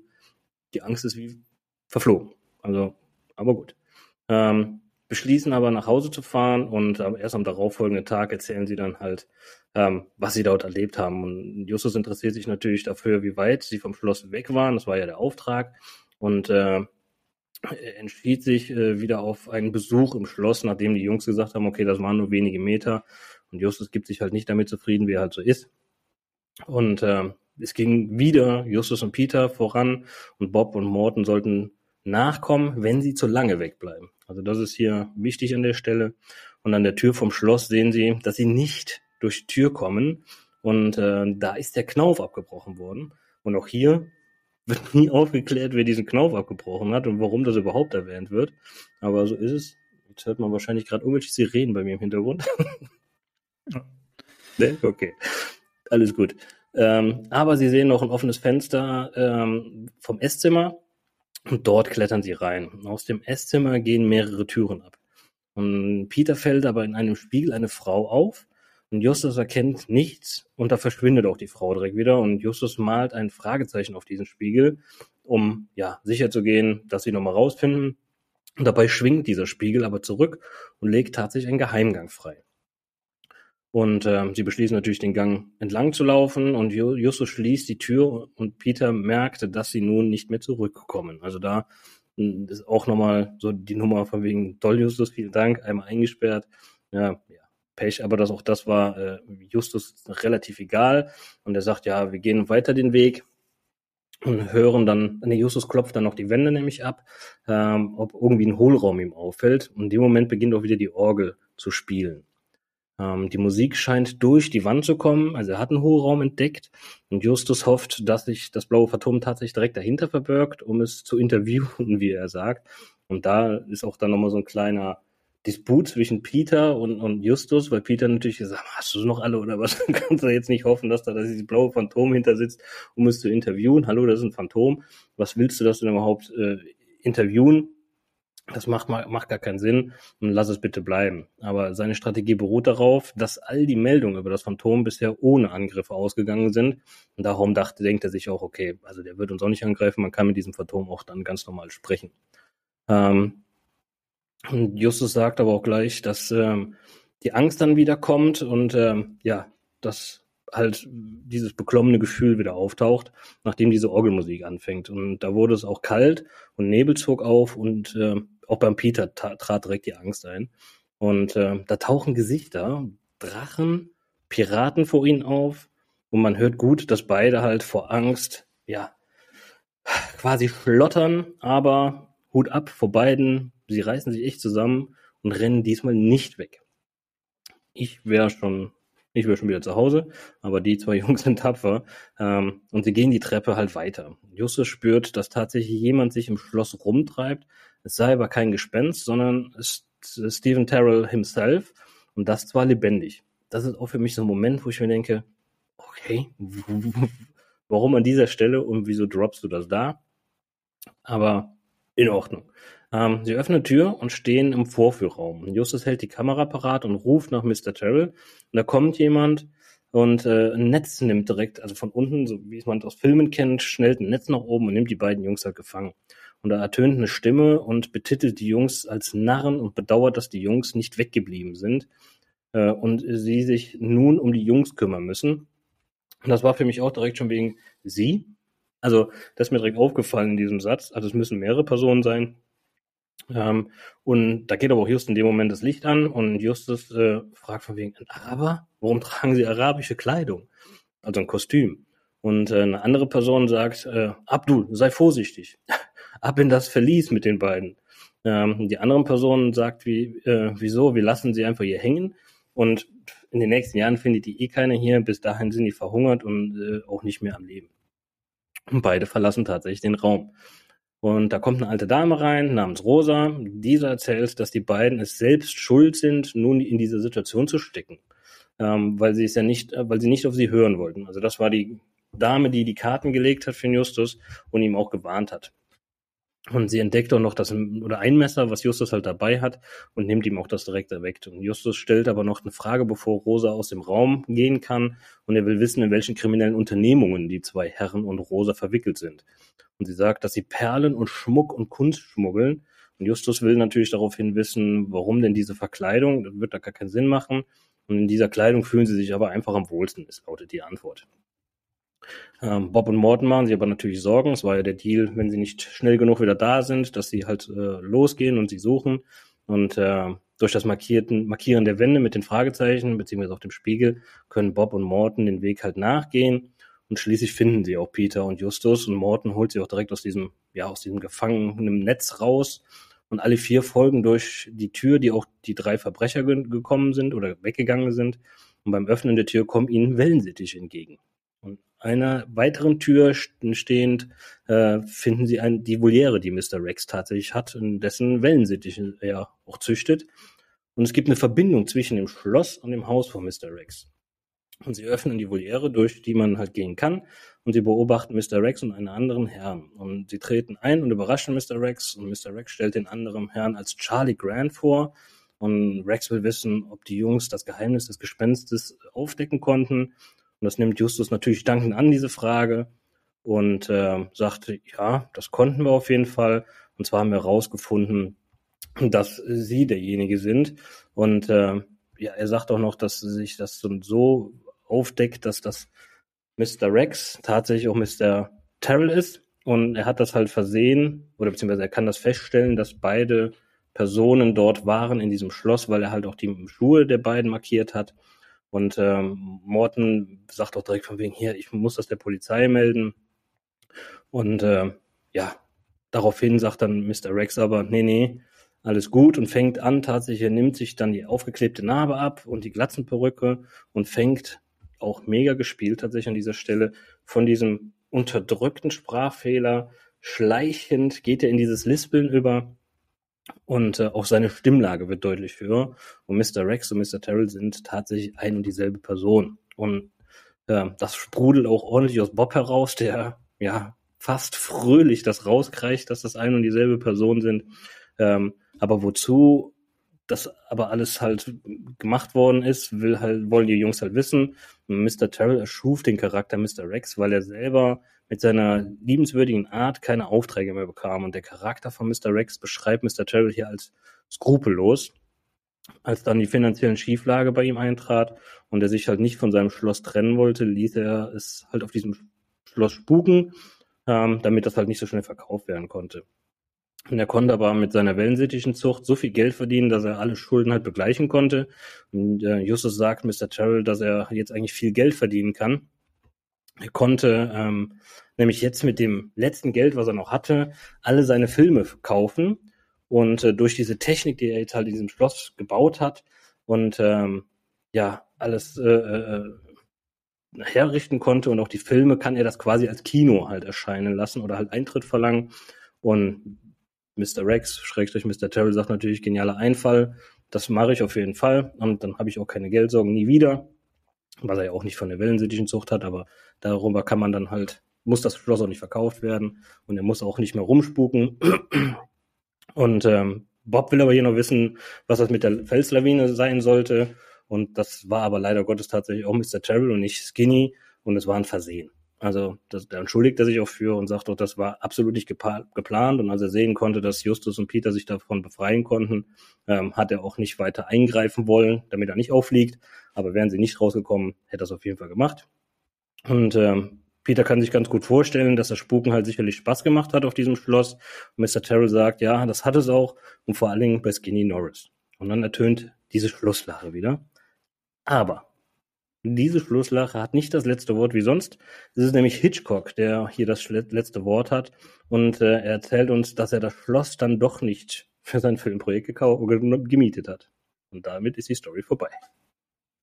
A: die Angst ist wie verflogen. Also, aber gut. Ähm, beschließen aber nach Hause zu fahren und äh, erst am darauffolgenden Tag erzählen sie dann halt, ähm, was sie dort erlebt haben. Und Justus interessiert sich natürlich dafür, wie weit sie vom Schloss weg waren. Das war ja der Auftrag. Und äh, entschied sich äh, wieder auf einen Besuch im Schloss, nachdem die Jungs gesagt haben, okay, das waren nur wenige Meter. Und Justus gibt sich halt nicht damit zufrieden, wie er halt so ist. Und äh, es ging wieder Justus und Peter voran und Bob und Morton sollten nachkommen, wenn sie zu lange wegbleiben. Also das ist hier wichtig an der Stelle. Und an der Tür vom Schloss sehen sie, dass sie nicht durch die Tür kommen. Und äh, da ist der Knauf abgebrochen worden. Und auch hier wird [LAUGHS] nie aufgeklärt, wer diesen Knauf abgebrochen hat und warum das überhaupt erwähnt wird. Aber so ist es. Jetzt hört man wahrscheinlich gerade irgendwelche Sirenen bei mir im Hintergrund. [LAUGHS] ne? Okay. Alles gut. Ähm, aber sie sehen noch ein offenes Fenster ähm, vom Esszimmer und dort klettern sie rein. Aus dem Esszimmer gehen mehrere Türen ab. Und Peter fällt aber in einem Spiegel eine Frau auf und Justus erkennt nichts und da verschwindet auch die Frau direkt wieder und Justus malt ein Fragezeichen auf diesen Spiegel, um ja sicher zu gehen, dass sie nochmal rausfinden. Und dabei schwingt dieser Spiegel aber zurück und legt tatsächlich einen Geheimgang frei. Und äh, sie beschließen natürlich, den Gang entlang zu laufen und Justus schließt die Tür und Peter merkte, dass sie nun nicht mehr zurückkommen. Also da hm, ist auch nochmal so die Nummer von wegen Doll Justus, vielen Dank, einmal eingesperrt. Ja, ja, Pech, aber das auch das war äh, Justus relativ egal. Und er sagt, ja, wir gehen weiter den Weg und hören dann, nee, Justus klopft dann noch die Wände nämlich ab, ähm, ob irgendwie ein Hohlraum ihm auffällt. Und in dem Moment beginnt auch wieder die Orgel zu spielen. Ähm, die Musik scheint durch die Wand zu kommen, also er hat einen Hohlraum entdeckt und Justus hofft, dass sich das blaue Phantom tatsächlich direkt dahinter verbirgt, um es zu interviewen, [LAUGHS] wie er sagt. Und da ist auch dann nochmal so ein kleiner Disput zwischen Peter und, und Justus, weil Peter natürlich gesagt hat, hast du noch alle oder was? [LAUGHS] Kannst du jetzt nicht hoffen, dass da dieses blaue Phantom hinter sitzt, um es zu interviewen. Hallo, das ist ein Phantom. Was willst du das denn überhaupt äh, interviewen? Das macht, macht gar keinen Sinn und lass es bitte bleiben. Aber seine Strategie beruht darauf, dass all die Meldungen über das Phantom bisher ohne Angriffe ausgegangen sind. Und darum dachte, denkt er sich auch, okay, also der wird uns auch nicht angreifen, man kann mit diesem Phantom auch dann ganz normal sprechen. Ähm, und Justus sagt aber auch gleich, dass ähm, die Angst dann wieder kommt und ähm, ja, dass halt dieses beklommene Gefühl wieder auftaucht, nachdem diese Orgelmusik anfängt. Und da wurde es auch kalt und Nebel zog auf und äh, auch beim Peter trat direkt die Angst ein. Und äh, da tauchen Gesichter, Drachen, Piraten vor ihnen auf. Und man hört gut, dass beide halt vor Angst, ja, quasi schlottern, aber Hut ab vor beiden. Sie reißen sich echt zusammen und rennen diesmal nicht weg. Ich wäre schon, ich wäre schon wieder zu Hause, aber die zwei [LAUGHS] Jungs sind tapfer ähm, und sie gehen die Treppe halt weiter. Justus spürt, dass tatsächlich jemand sich im Schloss rumtreibt. Es sei aber kein Gespenst, sondern es Stephen Terrell himself und das zwar lebendig. Das ist auch für mich so ein Moment, wo ich mir denke, okay, [LAUGHS] warum an dieser Stelle und wieso droppst du das da? Aber in Ordnung. Ähm, sie öffnen Tür und stehen im Vorführraum. Justus hält die Kamera parat und ruft nach Mr. Terrell. Und da kommt jemand und äh, ein Netz nimmt direkt, also von unten, so wie es man aus Filmen kennt, schnellt ein Netz nach oben und nimmt die beiden Jungs halt gefangen. Und da ertönt eine Stimme und betitelt die Jungs als Narren und bedauert, dass die Jungs nicht weggeblieben sind äh, und sie sich nun um die Jungs kümmern müssen. Und das war für mich auch direkt schon wegen sie. Also das ist mir direkt aufgefallen in diesem Satz. Also es müssen mehrere Personen sein. Ähm, und da geht aber auch just in dem Moment das Licht an und Justus äh, fragt von wegen, ein Araber? Warum tragen sie arabische Kleidung? Also ein Kostüm. Und äh, eine andere Person sagt, äh, Abdul, sei vorsichtig. Ab in das Verlies mit den beiden. Ähm, die andere Person sagt, wie, äh, wieso, wir lassen sie einfach hier hängen. Und in den nächsten Jahren findet die eh keine hier. Bis dahin sind die verhungert und äh, auch nicht mehr am Leben. Und beide verlassen tatsächlich den Raum. Und da kommt eine alte Dame rein, namens Rosa. Diese erzählt, dass die beiden es selbst schuld sind, nun in diese Situation zu stecken. Ähm, weil sie es ja nicht, weil sie nicht auf sie hören wollten. Also das war die Dame, die die Karten gelegt hat für Justus und ihm auch gewarnt hat. Und sie entdeckt auch noch das oder ein Messer, was Justus halt dabei hat und nimmt ihm auch das direkt erweckt. Und Justus stellt aber noch eine Frage, bevor Rosa aus dem Raum gehen kann. Und er will wissen, in welchen kriminellen Unternehmungen die zwei Herren und Rosa verwickelt sind. Und sie sagt, dass sie Perlen und Schmuck und Kunst schmuggeln. Und Justus will natürlich daraufhin wissen, warum denn diese Verkleidung? Das wird da gar keinen Sinn machen. Und in dieser Kleidung fühlen sie sich aber einfach am wohlsten, ist lautet die Antwort. Ähm, Bob und Morton machen sich aber natürlich Sorgen. Es war ja der Deal, wenn sie nicht schnell genug wieder da sind, dass sie halt äh, losgehen und sie suchen. Und äh, durch das Markierten, Markieren der Wände mit den Fragezeichen, beziehungsweise auf dem Spiegel, können Bob und Morton den Weg halt nachgehen. Und schließlich finden sie auch Peter und Justus und Morton holt sie auch direkt aus diesem, ja, aus diesem gefangenen Netz raus. Und alle vier folgen durch die Tür, die auch die drei Verbrecher ge gekommen sind oder weggegangen sind. Und beim Öffnen der Tür kommen ihnen Wellensittich entgegen. Einer weiteren Tür stehend äh, finden sie ein, die Voliere, die Mr. Rex tatsächlich hat, und dessen Wellensittich er auch züchtet. Und es gibt eine Verbindung zwischen dem Schloss und dem Haus von Mr. Rex. Und sie öffnen die Voliere, durch die man halt gehen kann. Und sie beobachten Mr. Rex und einen anderen Herrn. Und sie treten ein und überraschen Mr. Rex. Und Mr. Rex stellt den anderen Herrn als Charlie Grant vor. Und Rex will wissen, ob die Jungs das Geheimnis des Gespenstes aufdecken konnten. Und das nimmt Justus natürlich dankend an, diese Frage, und äh, sagte, ja, das konnten wir auf jeden Fall. Und zwar haben wir herausgefunden, dass sie derjenige sind. Und äh, ja, er sagt auch noch, dass sich das so aufdeckt, dass das Mr. Rex tatsächlich auch Mr. Terrell ist. Und er hat das halt versehen, oder beziehungsweise er kann das feststellen, dass beide Personen dort waren in diesem Schloss, weil er halt auch die Schuhe der beiden markiert hat. Und ähm, Morton sagt auch direkt von wegen, hier, ich muss das der Polizei melden. Und äh, ja, daraufhin sagt dann Mr. Rex aber, nee, nee, alles gut und fängt an, tatsächlich, er nimmt sich dann die aufgeklebte Narbe ab und die Glatzenperücke und fängt, auch mega gespielt tatsächlich an dieser Stelle, von diesem unterdrückten Sprachfehler schleichend geht er in dieses Lispeln über und äh, auch seine Stimmlage wird deutlich höher. Und Mr. Rex und Mr. Terrell sind tatsächlich ein und dieselbe Person. Und äh, das sprudelt auch ordentlich aus Bob heraus, der ja fast fröhlich das rauskreicht, dass das ein und dieselbe Person sind. Ähm, aber wozu das aber alles halt gemacht worden ist, will halt, wollen die Jungs halt wissen. Und Mr. Terrell erschuf den Charakter Mr. Rex, weil er selber mit seiner liebenswürdigen Art keine Aufträge mehr bekam. Und der Charakter von Mr. Rex beschreibt Mr. Terrell hier als skrupellos. Als dann die finanziellen Schieflage bei ihm eintrat und er sich halt nicht von seinem Schloss trennen wollte, ließ er es halt auf diesem Schloss spuken, ähm, damit das halt nicht so schnell verkauft werden konnte. Und er konnte aber mit seiner wellensittichen Zucht so viel Geld verdienen, dass er alle Schulden halt begleichen konnte. Und äh, Justus sagt Mr. Terrell, dass er jetzt eigentlich viel Geld verdienen kann. Er konnte ähm, nämlich jetzt mit dem letzten Geld, was er noch hatte, alle seine Filme kaufen. Und äh, durch diese Technik, die er jetzt halt in diesem Schloss gebaut hat und ähm, ja, alles äh, äh, herrichten konnte und auch die Filme, kann er das quasi als Kino halt erscheinen lassen oder halt Eintritt verlangen. Und Mr. Rex, Schrägstrich Mr. Terrell, sagt natürlich, genialer Einfall. Das mache ich auf jeden Fall. Und dann habe ich auch keine Geldsorgen nie wieder. Was er ja auch nicht von der wellensittichen Zucht hat, aber darüber kann man dann halt, muss das Schloss auch nicht verkauft werden und er muss auch nicht mehr rumspuken. Und ähm, Bob will aber hier noch wissen, was das mit der Felslawine sein sollte. Und das war aber leider Gottes tatsächlich auch Mr. Terrell und nicht Skinny. Und es war ein Versehen. Also das, da entschuldigt er sich auch für und sagt doch, das war absolut nicht geplant. Und als er sehen konnte, dass Justus und Peter sich davon befreien konnten, ähm, hat er auch nicht weiter eingreifen wollen, damit er nicht auffliegt. Aber wären sie nicht rausgekommen, hätte er es auf jeden Fall gemacht. Und ähm, Peter kann sich ganz gut vorstellen, dass das Spuken halt sicherlich Spaß gemacht hat auf diesem Schloss. Und Mr. Terrell sagt, ja, das hat es auch. Und vor allen Dingen bei Skinny Norris. Und dann ertönt diese Schlusslache wieder. Aber diese Schlusslache hat nicht das letzte Wort wie sonst. Es ist nämlich Hitchcock, der hier das letzte Wort hat. Und äh, er erzählt uns, dass er das Schloss dann doch nicht für sein Filmprojekt gemietet hat. Und damit ist die Story vorbei.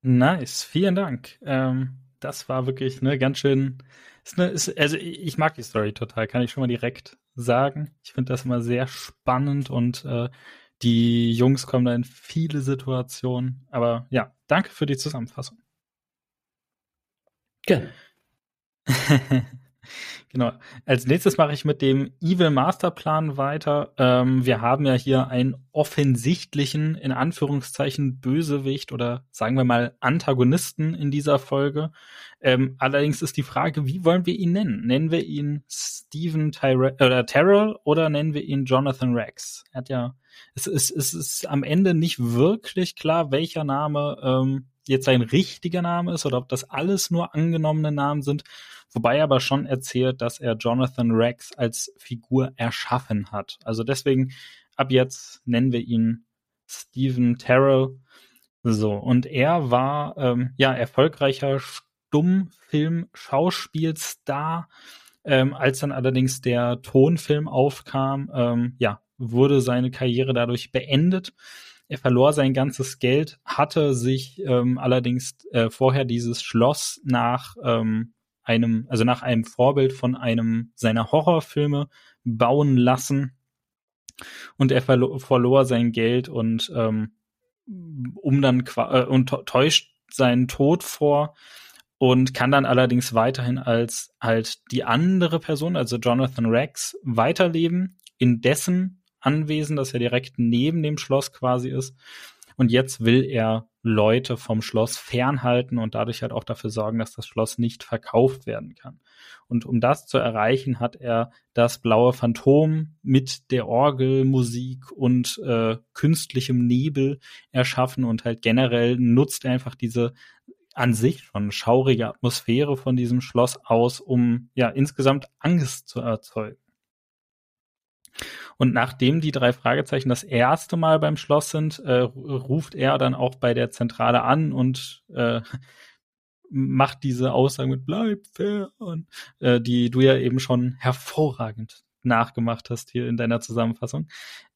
B: Nice, vielen Dank. Ähm, das war wirklich ne ganz schön. Ist ne, ist, also ich mag die Story total, kann ich schon mal direkt sagen. Ich finde das immer sehr spannend und äh, die Jungs kommen da in viele Situationen. Aber ja, danke für die Zusammenfassung.
A: Gerne. [LAUGHS]
B: Genau. Als nächstes mache ich mit dem Evil Masterplan weiter. Ähm, wir haben ja hier einen offensichtlichen, in Anführungszeichen, Bösewicht oder sagen wir mal Antagonisten in dieser Folge. Ähm, allerdings ist die Frage, wie wollen wir ihn nennen? Nennen wir ihn Stephen Tyre oder Terrell oder nennen wir ihn Jonathan Rex? Er hat ja, es ist, es ist am Ende nicht wirklich klar, welcher Name ähm, jetzt sein richtiger Name ist oder ob das alles nur angenommene Namen sind, wobei er aber schon erzählt, dass er Jonathan Rex als Figur erschaffen hat. Also deswegen ab jetzt nennen wir ihn Stephen Terrell. So, und er war ähm, ja erfolgreicher Stummfilm-Schauspielstar. Ähm, als dann allerdings der Tonfilm aufkam, ähm, ja, wurde seine Karriere dadurch beendet. Er verlor sein ganzes Geld, hatte sich ähm, allerdings äh, vorher dieses Schloss nach ähm, einem, also nach einem Vorbild von einem seiner Horrorfilme bauen lassen. Und er verlo verlor sein Geld und ähm, um dann äh, und täuscht seinen Tod vor und kann dann allerdings weiterhin als halt die andere Person, also Jonathan Rex, weiterleben, in dessen Anwesen, das ja direkt neben dem Schloss quasi ist. Und jetzt will er Leute vom Schloss fernhalten und dadurch halt auch dafür sorgen, dass das Schloss nicht verkauft werden kann. Und um das zu erreichen, hat er das blaue Phantom mit der Orgelmusik und äh, künstlichem Nebel erschaffen und halt generell nutzt er einfach diese an sich schon schaurige Atmosphäre von diesem Schloss aus, um ja insgesamt Angst zu erzeugen. Und nachdem die drei Fragezeichen das erste Mal beim Schloss sind, äh, ruft er dann auch bei der Zentrale an und äh, macht diese Aussage mit Bleib und, äh, die du ja eben schon hervorragend nachgemacht hast hier in deiner Zusammenfassung.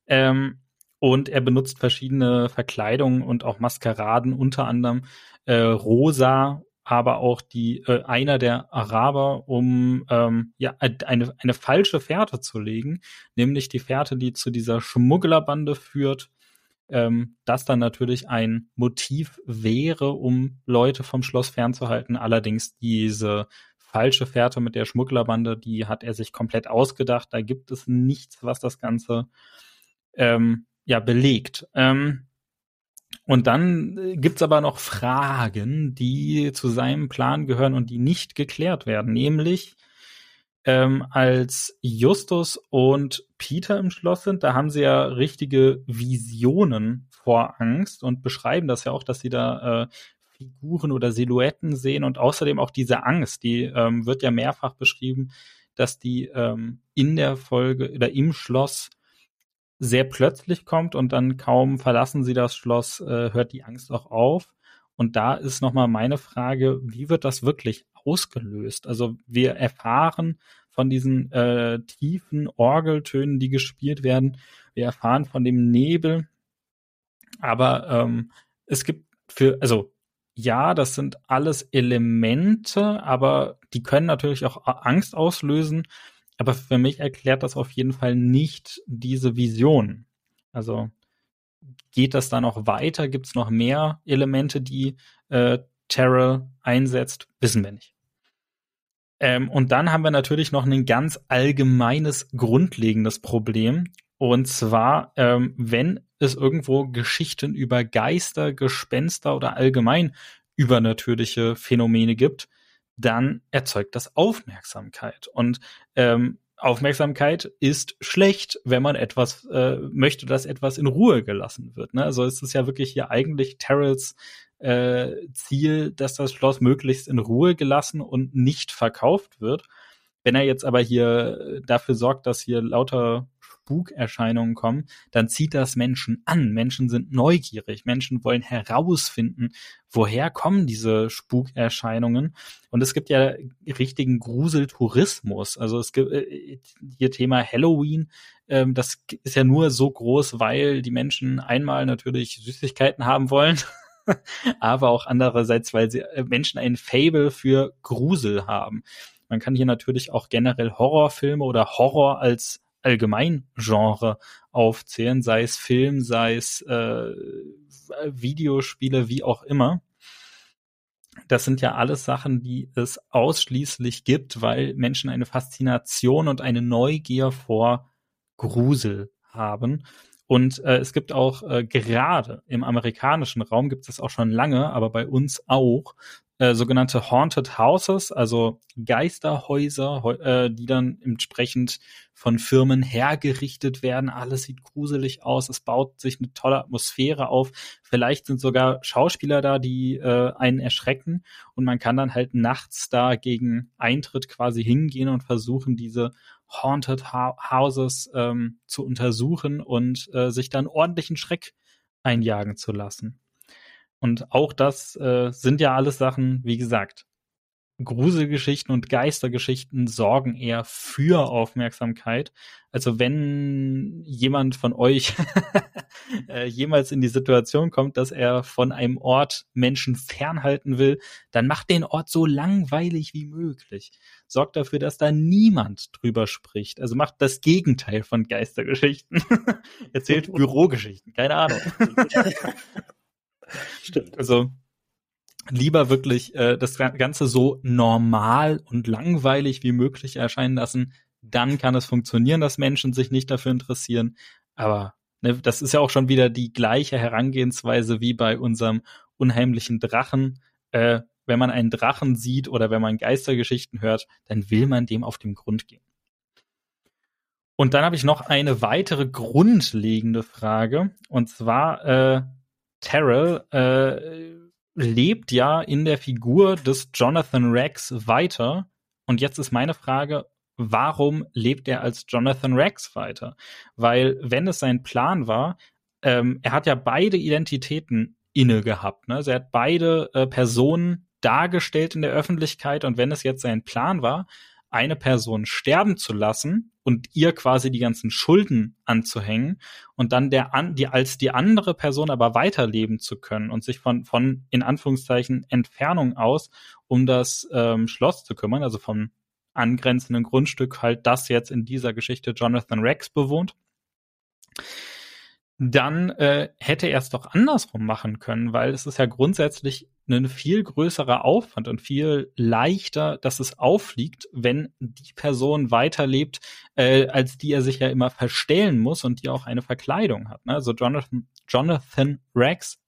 B: Ähm, und er benutzt verschiedene Verkleidungen und auch Maskeraden, unter anderem äh, rosa aber auch die äh, einer der Araber, um ähm, ja eine eine falsche Fährte zu legen, nämlich die Fährte, die zu dieser Schmugglerbande führt. Ähm, das dann natürlich ein Motiv wäre, um Leute vom Schloss fernzuhalten. Allerdings diese falsche Fährte mit der Schmugglerbande, die hat er sich komplett ausgedacht. Da gibt es nichts, was das Ganze ähm, ja belegt. Ähm, und dann äh, gibt's aber noch Fragen, die zu seinem Plan gehören und die nicht geklärt werden. Nämlich, ähm, als Justus und Peter im Schloss sind, da haben sie ja richtige Visionen vor Angst und beschreiben das ja auch, dass sie da äh, Figuren oder Silhouetten sehen und außerdem auch diese Angst, die ähm, wird ja mehrfach beschrieben, dass die ähm, in der Folge oder im Schloss sehr plötzlich kommt und dann kaum verlassen sie das Schloss, äh, hört die Angst auch auf. Und da ist nochmal meine Frage, wie wird das wirklich ausgelöst? Also wir erfahren von diesen äh, tiefen Orgeltönen, die gespielt werden. Wir erfahren von dem Nebel. Aber ähm, es gibt für, also ja, das sind alles Elemente, aber die können natürlich auch Angst auslösen. Aber für mich erklärt das auf jeden Fall nicht diese Vision. Also geht das da noch weiter? Gibt es noch mehr Elemente, die äh, Terrell einsetzt? Wissen wir nicht. Ähm, und dann haben wir natürlich noch ein ganz allgemeines, grundlegendes Problem. Und zwar, ähm, wenn es irgendwo Geschichten über Geister, Gespenster oder allgemein übernatürliche Phänomene gibt, dann erzeugt das Aufmerksamkeit. Und ähm, Aufmerksamkeit ist schlecht, wenn man etwas äh, möchte, dass etwas in Ruhe gelassen wird. Ne? Also es ist ja wirklich hier eigentlich Terrells äh, Ziel, dass das Schloss möglichst in Ruhe gelassen und nicht verkauft wird. Wenn er jetzt aber hier dafür sorgt, dass hier lauter Spukerscheinungen kommen, dann zieht das Menschen an. Menschen sind neugierig. Menschen wollen herausfinden, woher kommen diese Spukerscheinungen. Und es gibt ja richtigen Gruseltourismus. Also es gibt äh, hier Thema Halloween. Ähm, das ist ja nur so groß, weil die Menschen einmal natürlich Süßigkeiten haben wollen. [LAUGHS] aber auch andererseits, weil sie äh, Menschen ein Fable für Grusel haben. Man kann hier natürlich auch generell Horrorfilme oder Horror als Allgemeingenre aufzählen, sei es Film, sei es äh, Videospiele, wie auch immer. Das sind ja alles Sachen, die es ausschließlich gibt, weil Menschen eine Faszination und eine Neugier vor Grusel haben. Und äh, es gibt auch äh, gerade im amerikanischen Raum gibt es auch schon lange, aber bei uns auch äh, sogenannte Haunted Houses, also Geisterhäuser, äh, die dann entsprechend von Firmen hergerichtet werden. Alles sieht gruselig aus, es baut sich eine tolle Atmosphäre auf. Vielleicht sind sogar Schauspieler da, die äh, einen erschrecken und man kann dann halt nachts da gegen Eintritt quasi hingehen und versuchen, diese Haunted Houses ähm, zu untersuchen und äh, sich dann ordentlichen Schreck einjagen zu lassen. Und auch das äh, sind ja alles Sachen, wie gesagt, Gruselgeschichten und Geistergeschichten sorgen eher für Aufmerksamkeit. Also wenn jemand von euch [LAUGHS] äh, jemals in die Situation kommt, dass er von einem Ort Menschen fernhalten will, dann macht den Ort so langweilig wie möglich. Sorgt dafür, dass da niemand drüber spricht. Also macht das Gegenteil von Geistergeschichten. [LAUGHS] Erzählt Bürogeschichten, keine Ahnung. [LAUGHS] [LAUGHS] Stimmt. Also lieber wirklich äh, das Ganze so normal und langweilig wie möglich erscheinen lassen. Dann kann es funktionieren, dass Menschen sich nicht dafür interessieren. Aber ne, das ist ja auch schon wieder die gleiche Herangehensweise wie bei unserem unheimlichen Drachen. Äh, wenn man einen Drachen sieht oder wenn man Geistergeschichten hört, dann will man dem auf den Grund gehen. Und dann habe ich noch eine weitere grundlegende Frage. Und zwar, äh, Terrell äh, lebt ja in der Figur des Jonathan Rex weiter. Und jetzt ist meine Frage, warum lebt er als Jonathan Rex weiter? Weil, wenn es sein Plan war, ähm, er hat ja beide Identitäten inne gehabt. Ne? Also er hat beide äh, Personen dargestellt in der Öffentlichkeit und wenn es jetzt sein Plan war, eine Person sterben zu lassen und ihr quasi die ganzen Schulden anzuhängen und dann der an, die als die andere Person aber weiterleben zu können und sich von von in Anführungszeichen Entfernung aus um das ähm, Schloss zu kümmern, also vom angrenzenden Grundstück halt das jetzt in dieser Geschichte Jonathan Rex bewohnt dann äh, hätte er es doch andersrum machen können, weil es ist ja grundsätzlich ein viel größerer Aufwand und viel leichter, dass es auffliegt, wenn die Person weiterlebt, äh, als die er sich ja immer verstellen muss und die auch eine Verkleidung hat. Ne? Also Jonathan, Jonathan Rex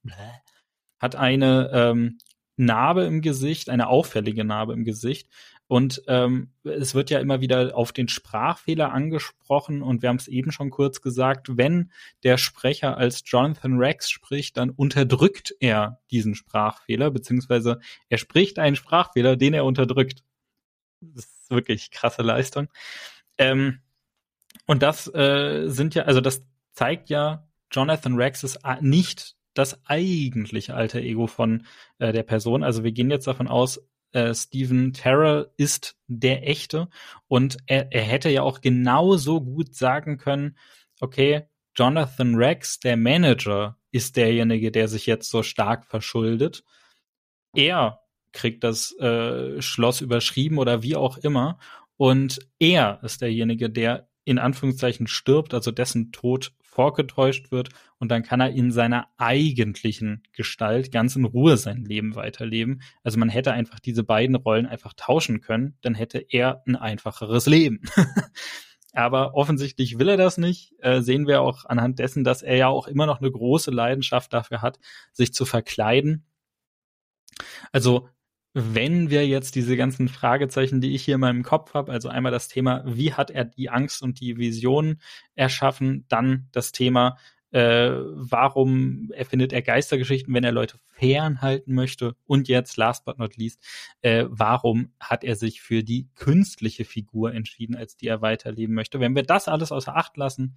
B: hat eine ähm, Narbe im Gesicht, eine auffällige Narbe im Gesicht, und ähm, es wird ja immer wieder auf den Sprachfehler angesprochen und wir haben es eben schon kurz gesagt, wenn der Sprecher als Jonathan Rex spricht, dann unterdrückt er diesen Sprachfehler, beziehungsweise er spricht einen Sprachfehler, den er unterdrückt. Das ist wirklich krasse Leistung. Ähm, und das äh, sind ja, also das zeigt ja, Jonathan Rex ist nicht das eigentliche alter Ego von äh, der Person. Also wir gehen jetzt davon aus, äh, Stephen Terrell ist der echte und er, er hätte ja auch genauso gut sagen können, okay, Jonathan Rex, der Manager, ist derjenige, der sich jetzt so stark verschuldet. Er kriegt das äh, Schloss überschrieben oder wie auch immer. Und er ist derjenige, der in Anführungszeichen stirbt, also dessen Tod vorgetäuscht wird und dann kann er in seiner eigentlichen Gestalt ganz in Ruhe sein Leben weiterleben. Also man hätte einfach diese beiden Rollen einfach tauschen können, dann hätte er ein einfacheres Leben. [LAUGHS] Aber offensichtlich will er das nicht. Äh, sehen wir auch anhand dessen, dass er ja auch immer noch eine große Leidenschaft dafür hat, sich zu verkleiden. Also wenn wir jetzt diese ganzen Fragezeichen, die ich hier in meinem Kopf habe, also einmal das Thema, wie hat er die Angst und die Vision erschaffen, dann das Thema, äh, warum erfindet er Geistergeschichten, wenn er Leute fernhalten möchte und jetzt, last but not least, äh, warum hat er sich für die künstliche Figur entschieden, als die er weiterleben möchte. Wenn wir das alles außer Acht lassen,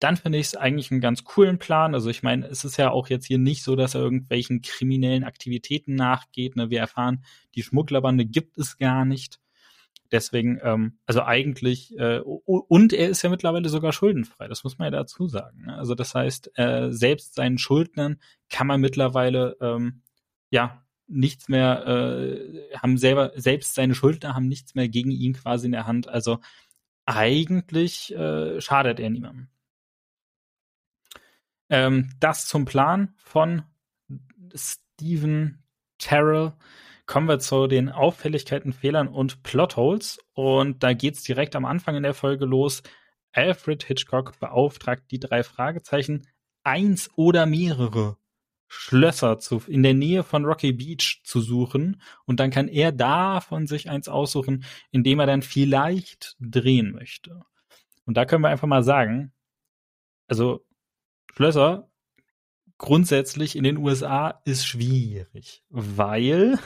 B: dann finde ich es eigentlich einen ganz coolen Plan. Also ich meine, es ist ja auch jetzt hier nicht so, dass er irgendwelchen kriminellen Aktivitäten nachgeht. Ne? Wir erfahren, die Schmugglerbande gibt es gar nicht. Deswegen, ähm, also eigentlich, äh, und er ist ja mittlerweile sogar schuldenfrei, das muss man ja dazu sagen. Ne? Also das heißt, äh, selbst seinen Schuldnern kann man mittlerweile ähm, ja nichts mehr, äh, haben selber, selbst seine Schuldner haben nichts mehr gegen ihn quasi in der Hand. Also eigentlich äh, schadet er niemandem. Ähm, das zum Plan von Stephen Terrell. Kommen wir zu den Auffälligkeiten, Fehlern und Plotholes. Und da geht's direkt am Anfang in der Folge los. Alfred Hitchcock beauftragt die drei Fragezeichen, eins oder mehrere Schlösser zu, in der Nähe von Rocky Beach zu suchen. Und dann kann er davon sich eins aussuchen, indem er dann vielleicht drehen möchte. Und da können wir einfach mal sagen, also Schlösser grundsätzlich in den USA ist schwierig, weil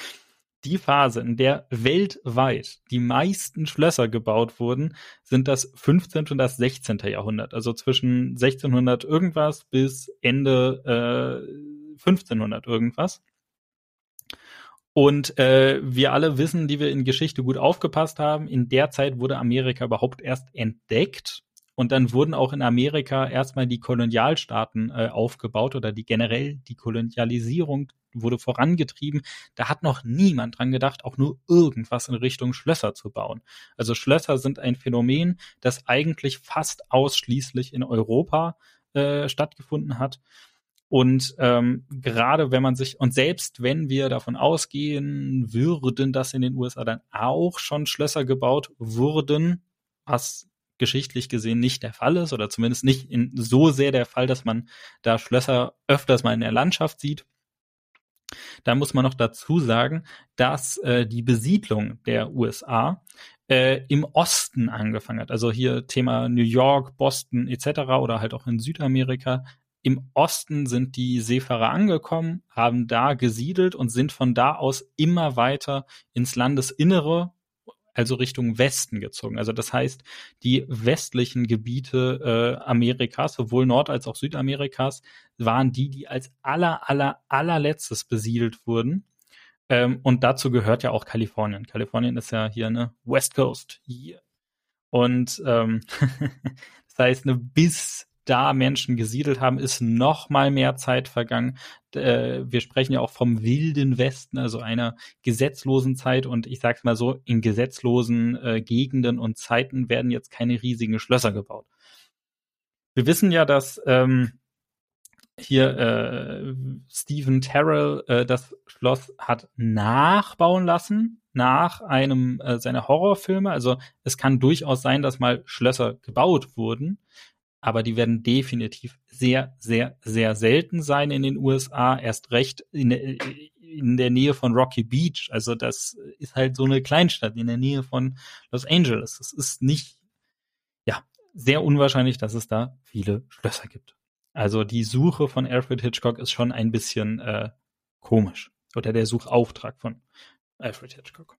B: [LAUGHS] die Phase, in der weltweit die meisten Schlösser gebaut wurden, sind das 15. und das 16. Jahrhundert. Also zwischen 1600 irgendwas bis Ende äh, 1500 irgendwas. Und äh, wir alle wissen, die wir in Geschichte gut aufgepasst haben, in der Zeit wurde Amerika überhaupt erst entdeckt und dann wurden auch in Amerika erstmal die Kolonialstaaten äh, aufgebaut oder die generell die Kolonialisierung wurde vorangetrieben. Da hat noch niemand dran gedacht, auch nur irgendwas in Richtung Schlösser zu bauen. Also Schlösser sind ein Phänomen, das eigentlich fast ausschließlich in Europa äh, stattgefunden hat. Und ähm, gerade wenn man sich, und selbst wenn wir davon ausgehen würden, dass in den USA dann auch schon Schlösser gebaut wurden, was geschichtlich gesehen nicht der Fall ist oder zumindest nicht in so sehr der Fall, dass man da Schlösser öfters mal in der Landschaft sieht. Da muss man noch dazu sagen, dass äh, die Besiedlung der USA äh, im Osten angefangen hat. Also hier Thema New York, Boston etc. oder halt auch in Südamerika. Im Osten sind die Seefahrer angekommen, haben da gesiedelt und sind von da aus immer weiter ins Landesinnere also Richtung Westen gezogen. Also das heißt, die westlichen Gebiete äh, Amerikas, sowohl Nord- als auch Südamerikas, waren die, die als aller, aller, allerletztes besiedelt wurden. Ähm, und dazu gehört ja auch Kalifornien. Kalifornien ist ja hier eine West Coast. Hier. Und ähm, [LAUGHS] das heißt, eine bis da Menschen gesiedelt haben, ist noch mal mehr Zeit vergangen. Äh, wir sprechen ja auch vom wilden Westen, also einer gesetzlosen Zeit. Und ich sag's mal so, in gesetzlosen äh, Gegenden und Zeiten werden jetzt keine riesigen Schlösser gebaut. Wir wissen ja, dass ähm, hier äh, Stephen Terrell äh, das Schloss hat nachbauen lassen nach einem äh, seiner Horrorfilme. Also es kann durchaus sein, dass mal Schlösser gebaut wurden aber die werden definitiv sehr, sehr, sehr selten sein in den USA, erst recht in der, in der Nähe von Rocky Beach. Also das ist halt so eine Kleinstadt in der Nähe von Los Angeles. Es ist nicht, ja, sehr unwahrscheinlich, dass es da viele Schlösser gibt. Also die Suche von Alfred Hitchcock ist schon ein bisschen äh, komisch. Oder der Suchauftrag von Alfred Hitchcock.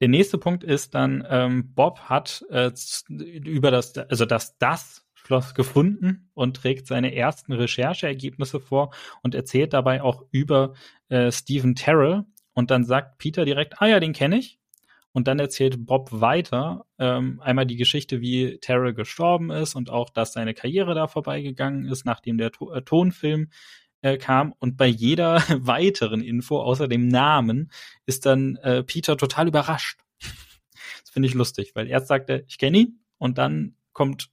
B: Der nächste Punkt ist dann, ähm, Bob hat äh, über das, also das das Schloss gefunden und trägt seine ersten Rechercheergebnisse vor und erzählt dabei auch über äh, Stephen Terrell. Und dann sagt Peter direkt, ah ja, den kenne ich. Und dann erzählt Bob weiter ähm, einmal die Geschichte, wie Terrell gestorben ist und auch, dass seine Karriere da vorbeigegangen ist, nachdem der to äh, Tonfilm äh, kam. Und bei jeder [LAUGHS] weiteren Info, außer dem Namen, ist dann äh, Peter total überrascht. das finde ich lustig, weil erst sagt er, ich kenne ihn, und dann kommt,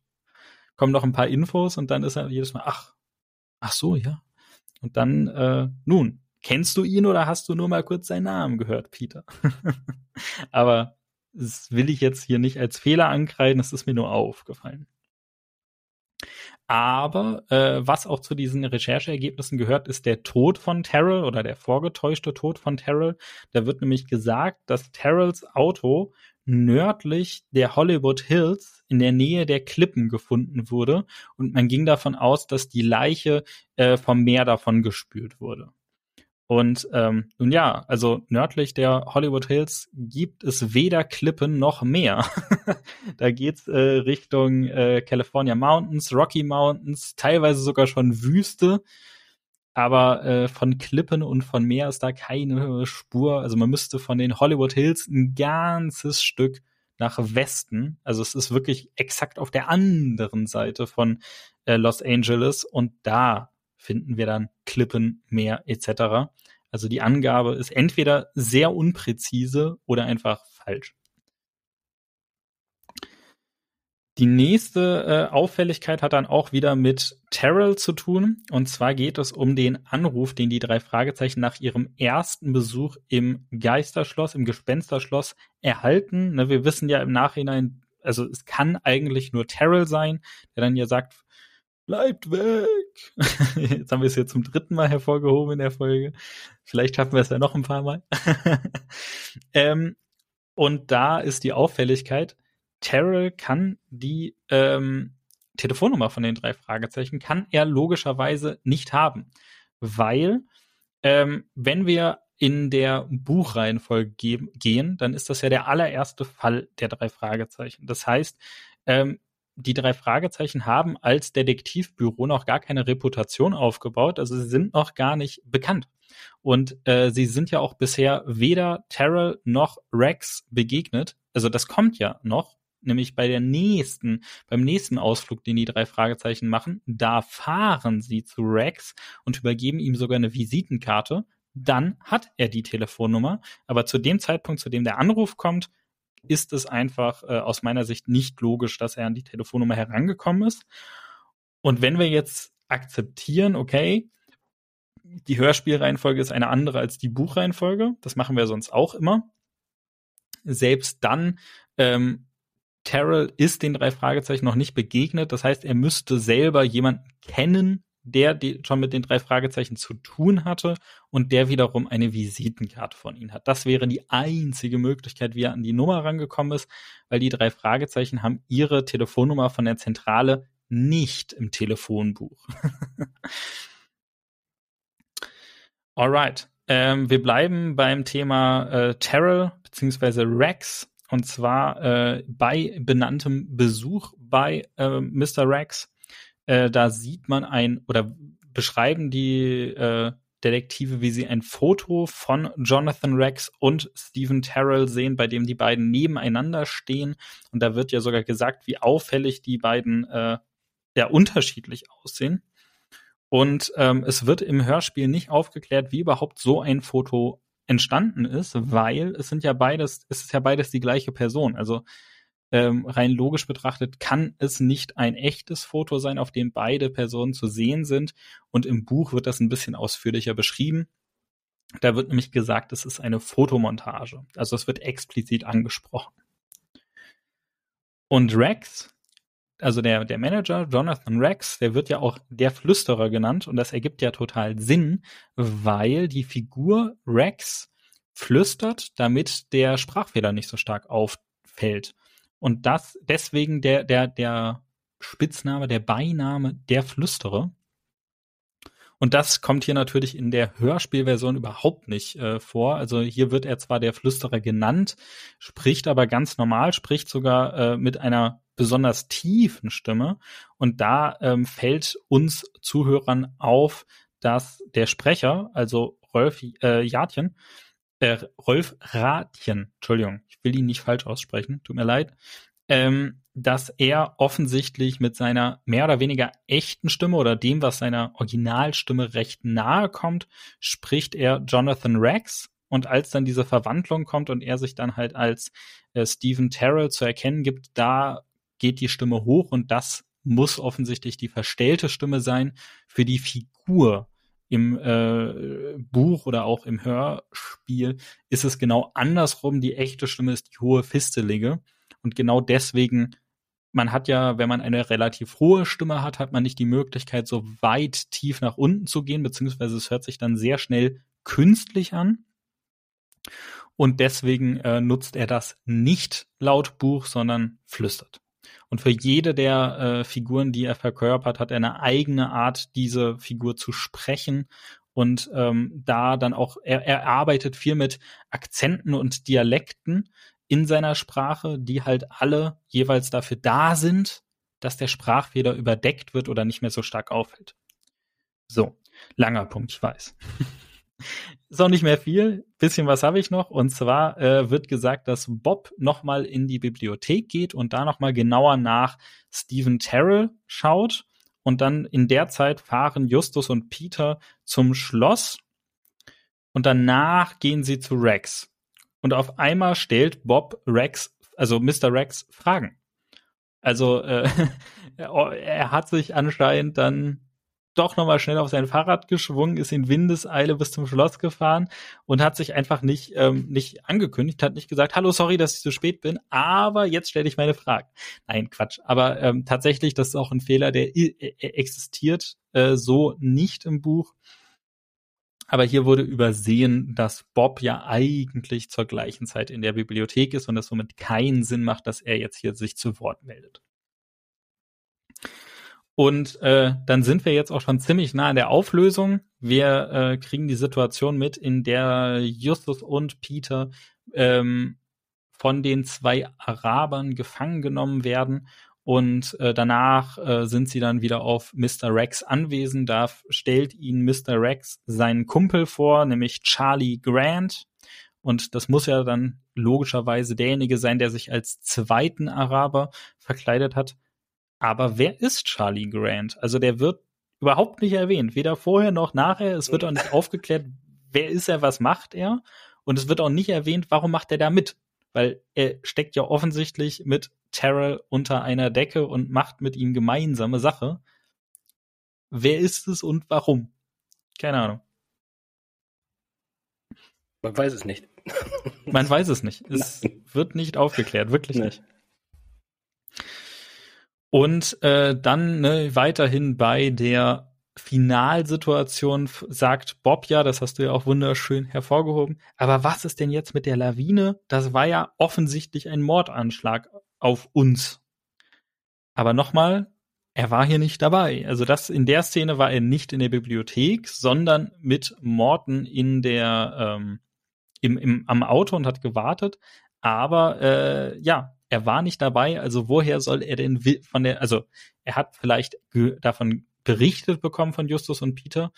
B: kommen noch ein paar Infos und dann ist er jedes Mal, ach, ach so, ja. Und dann, äh, nun, kennst du ihn oder hast du nur mal kurz seinen Namen gehört, Peter? [LAUGHS] Aber das will ich jetzt hier nicht als Fehler ankreiden, das ist mir nur aufgefallen. Aber äh, was auch zu diesen Rechercheergebnissen gehört, ist der Tod von Terrell oder der vorgetäuschte Tod von Terrell. Da wird nämlich gesagt, dass Terrells Auto nördlich der Hollywood Hills in der Nähe der Klippen gefunden wurde und man ging davon aus, dass die Leiche äh, vom Meer davon gespült wurde. Und ähm, nun ja, also nördlich der Hollywood Hills gibt es weder Klippen noch Meer. [LAUGHS] da geht's äh, Richtung äh, California Mountains, Rocky Mountains, teilweise sogar schon Wüste. Aber äh, von Klippen und von Meer ist da keine Spur. Also man müsste von den Hollywood Hills ein ganzes Stück nach Westen. Also es ist wirklich exakt auf der anderen Seite von äh, Los Angeles und da finden wir dann Klippen, Meer etc. Also die Angabe ist entweder sehr unpräzise oder einfach falsch. Die nächste äh, Auffälligkeit hat dann auch wieder mit Terrell zu tun. Und zwar geht es um den Anruf, den die drei Fragezeichen nach ihrem ersten Besuch im Geisterschloss, im Gespensterschloss erhalten. Ne, wir wissen ja im Nachhinein, also es kann eigentlich nur Terrell sein, der dann ja sagt, bleibt weg. [LAUGHS] Jetzt haben wir es hier zum dritten Mal hervorgehoben in der Folge. Vielleicht schaffen wir es ja noch ein paar Mal. [LAUGHS] ähm, und da ist die Auffälligkeit, Terrell kann die ähm, Telefonnummer von den drei Fragezeichen, kann er logischerweise nicht haben. Weil, ähm, wenn wir in der Buchreihenfolge gehen, dann ist das ja der allererste Fall der drei Fragezeichen. Das heißt, ähm, die drei Fragezeichen haben als Detektivbüro noch gar keine Reputation aufgebaut, also sie sind noch gar nicht bekannt. Und äh, sie sind ja auch bisher weder Terrell noch Rex begegnet. Also das kommt ja noch, nämlich bei der nächsten, beim nächsten Ausflug, den die drei Fragezeichen machen. Da fahren sie zu Rex und übergeben ihm sogar eine Visitenkarte. Dann hat er die Telefonnummer, aber zu dem Zeitpunkt, zu dem der Anruf kommt, ist es einfach äh, aus meiner Sicht nicht logisch, dass er an die Telefonnummer herangekommen ist. Und wenn wir jetzt akzeptieren, okay, die Hörspielreihenfolge ist eine andere als die Buchreihenfolge, das machen wir sonst auch immer. Selbst dann, ähm, Terrell ist den drei Fragezeichen noch nicht begegnet. Das heißt, er müsste selber jemanden kennen, der die schon mit den drei Fragezeichen zu tun hatte und der wiederum eine Visitenkarte von ihnen hat. Das wäre die einzige Möglichkeit, wie er an die Nummer rangekommen ist, weil die drei Fragezeichen haben ihre Telefonnummer von der Zentrale nicht im Telefonbuch. [LAUGHS] Alright. Ähm, wir bleiben beim Thema äh, Terrell bzw. Rex und zwar äh, bei benanntem Besuch bei äh, Mr. Rex äh, da sieht man ein oder beschreiben die äh, Detektive, wie sie ein Foto von Jonathan Rex und Stephen Terrell sehen, bei dem die beiden nebeneinander stehen. Und da wird ja sogar gesagt, wie auffällig die beiden äh, ja unterschiedlich aussehen. Und ähm, es wird im Hörspiel nicht aufgeklärt, wie überhaupt so ein Foto entstanden ist, weil es sind ja beides, es ist ja beides die gleiche Person. Also ähm, rein logisch betrachtet kann es nicht ein echtes Foto sein, auf dem beide Personen zu sehen sind. Und im Buch wird das ein bisschen ausführlicher beschrieben. Da wird nämlich gesagt, es ist eine Fotomontage. Also es wird explizit angesprochen. Und Rex, also der, der Manager, Jonathan Rex, der wird ja auch der Flüsterer genannt und das ergibt ja total Sinn, weil die Figur Rex flüstert, damit der Sprachfehler nicht so stark auffällt. Und das deswegen der, der, der Spitzname, der Beiname der Flüsterer. Und das kommt hier natürlich in der Hörspielversion überhaupt nicht äh, vor. Also hier wird er zwar der Flüsterer genannt, spricht aber ganz normal, spricht sogar äh, mit einer besonders tiefen Stimme. Und da ähm, fällt uns Zuhörern auf, dass der Sprecher, also Rolf äh, Jatjen, äh, Rolf Ratjen, Entschuldigung, ich will ihn nicht falsch aussprechen, tut mir leid, ähm, dass er offensichtlich mit seiner mehr oder weniger echten Stimme oder dem, was seiner Originalstimme recht nahe kommt, spricht er Jonathan Rex. Und als dann diese Verwandlung kommt und er sich dann halt als äh, Stephen Terrell zu erkennen gibt, da geht die Stimme hoch und das muss offensichtlich die verstellte Stimme sein für die Figur. Im äh, Buch oder auch im Hörspiel ist es genau andersrum. Die echte Stimme ist die hohe Fistelige. Und genau deswegen man hat ja, wenn man eine relativ hohe Stimme hat, hat man nicht die Möglichkeit, so weit tief nach unten zu gehen, beziehungsweise es hört sich dann sehr schnell künstlich an. Und deswegen äh, nutzt er das nicht laut Buch, sondern flüstert. Und für jede der äh, Figuren, die er verkörpert, hat er eine eigene Art, diese Figur zu sprechen. Und ähm, da dann auch, er, er arbeitet viel mit Akzenten und Dialekten, in seiner Sprache, die halt alle jeweils dafür da sind, dass der Sprachfehler überdeckt wird oder nicht mehr so stark auffällt. So, langer Punkt, ich weiß. Ist auch nicht mehr viel. Bisschen was habe ich noch. Und zwar äh, wird gesagt, dass Bob nochmal in die Bibliothek geht und da nochmal genauer nach Stephen Terrell schaut. Und dann in der Zeit fahren Justus und Peter zum Schloss. Und danach gehen sie zu Rex. Und auf einmal stellt Bob Rex, also Mr. Rex, Fragen. Also äh, [LAUGHS] er hat sich anscheinend dann doch nochmal schnell auf sein Fahrrad geschwungen, ist in Windeseile bis zum Schloss gefahren und hat sich einfach nicht, ähm, nicht angekündigt, hat nicht gesagt, hallo, sorry, dass ich so spät bin, aber jetzt stelle ich meine Fragen. Nein, Quatsch. Aber ähm, tatsächlich, das ist auch ein Fehler, der existiert äh, so nicht im Buch. Aber hier wurde übersehen, dass Bob ja eigentlich zur gleichen Zeit in der Bibliothek ist und es somit keinen Sinn macht, dass er jetzt hier sich zu Wort meldet. Und äh, dann sind wir jetzt auch schon ziemlich nah an der Auflösung. Wir äh, kriegen die Situation mit, in der Justus und Peter ähm, von den zwei Arabern gefangen genommen werden und äh, danach äh, sind sie dann wieder auf Mr. Rex anwesend. Da stellt ihnen Mr. Rex seinen Kumpel vor, nämlich Charlie Grant. Und das muss ja dann logischerweise derjenige sein, der sich als zweiten Araber verkleidet hat. Aber wer ist Charlie Grant? Also der wird überhaupt nicht erwähnt, weder vorher noch nachher. Es wird auch nicht aufgeklärt, wer ist er, was macht er. Und es wird auch nicht erwähnt, warum macht er da mit. Weil er steckt ja offensichtlich mit Terrell unter einer Decke und macht mit ihm gemeinsame Sache. Wer ist es und warum? Keine Ahnung.
A: Man weiß es nicht.
B: Man weiß es nicht. Es [LAUGHS] Nein. wird nicht aufgeklärt, wirklich nicht. Und äh, dann ne, weiterhin bei der Finalsituation sagt Bob ja, das hast du ja auch wunderschön hervorgehoben. Aber was ist denn jetzt mit der Lawine? Das war ja offensichtlich ein Mordanschlag auf uns. Aber nochmal, er war hier nicht dabei. Also das in der Szene war er nicht in der Bibliothek, sondern mit Morten in der ähm, im, im, am Auto und hat gewartet. Aber äh, ja, er war nicht dabei. Also woher soll er denn von der? Also er hat vielleicht davon berichtet bekommen von Justus und Peter,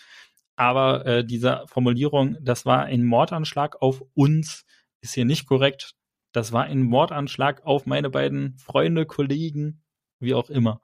B: aber äh, diese Formulierung, das war ein Mordanschlag auf uns, ist hier nicht korrekt. Das war ein Mordanschlag auf meine beiden Freunde, Kollegen, wie auch immer.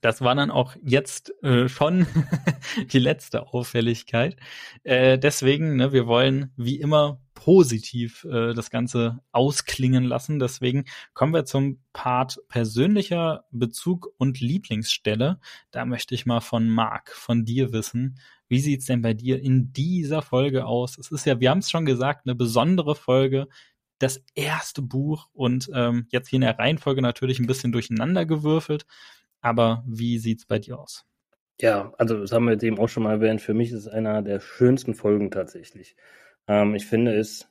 B: Das war dann auch jetzt äh, schon [LAUGHS] die letzte Auffälligkeit. Äh, deswegen, ne, wir wollen wie immer positiv äh, das Ganze ausklingen lassen. Deswegen kommen wir zum Part persönlicher Bezug und Lieblingsstelle. Da möchte ich mal von Marc, von dir wissen. Wie sieht's denn bei dir in dieser Folge aus? Es ist ja, wir haben es schon gesagt, eine besondere Folge, das erste Buch und ähm, jetzt hier in der Reihenfolge natürlich ein bisschen durcheinander gewürfelt. Aber wie sieht's bei dir aus?
A: Ja, also das haben wir jetzt eben auch schon mal erwähnt. Für mich ist es einer der schönsten Folgen tatsächlich. Ähm, ich finde es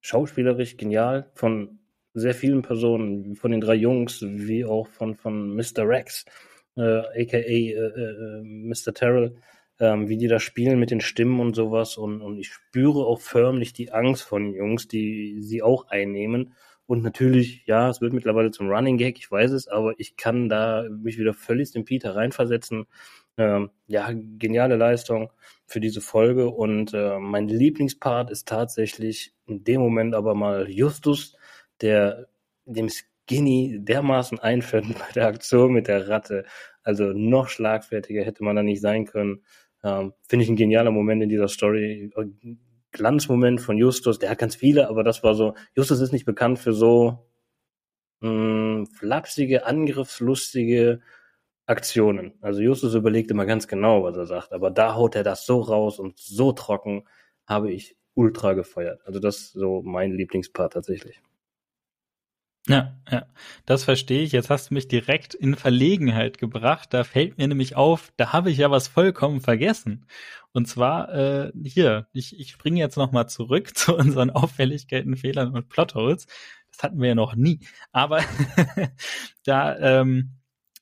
A: schauspielerisch genial von sehr vielen Personen, von den drei Jungs, wie auch von, von Mr. Rex, äh, aka äh, äh, Mr. Terrell. ähm, wie die da spielen mit den Stimmen und sowas. Und, und ich spüre auch förmlich die Angst von Jungs, die sie auch einnehmen. Und natürlich, ja, es wird mittlerweile zum Running Gag, ich weiß es, aber ich kann da mich wieder völlig in Peter reinversetzen. Ähm, ja, geniale Leistung für diese Folge. Und äh, mein Lieblingspart ist tatsächlich in dem Moment aber mal Justus, der dem Skinny dermaßen einfällt [LAUGHS] bei der Aktion mit der Ratte. Also noch schlagfertiger hätte man da nicht sein können. Ähm, Finde ich ein genialer Moment in dieser Story. Glanzmoment von Justus, der hat ganz viele, aber das war so, Justus ist nicht bekannt für so mh, hm, flapsige, angriffslustige Aktionen. Also Justus überlegt immer ganz genau, was er sagt, aber da haut er das so raus und so trocken, habe ich ultra gefeiert. Also das ist so mein Lieblingspart tatsächlich.
B: Ja, ja, das verstehe ich. Jetzt hast du mich direkt in Verlegenheit gebracht. Da fällt mir nämlich auf, da habe ich ja was vollkommen vergessen. Und zwar äh, hier, ich, ich springe jetzt nochmal zurück [LAUGHS] zu unseren Auffälligkeiten, Fehlern und Plotholes. Das hatten wir ja noch nie. Aber [LAUGHS] da, ähm,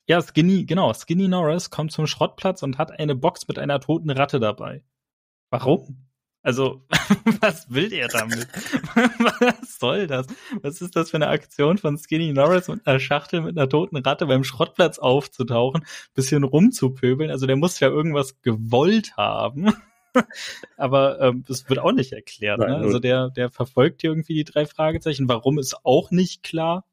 B: ja, Skinny, genau, Skinny Norris kommt zum Schrottplatz und hat eine Box mit einer toten Ratte dabei. Warum? Also, [LAUGHS] was will der damit? [LAUGHS] was soll das? Was ist das für eine Aktion von Skinny Norris mit einer Schachtel mit einer toten Ratte beim Schrottplatz aufzutauchen, bisschen rumzupöbeln? Also der muss ja irgendwas gewollt haben. [LAUGHS] Aber ähm, das wird auch nicht erklärt. Ne? Also der, der verfolgt hier irgendwie die drei Fragezeichen. Warum ist auch nicht klar.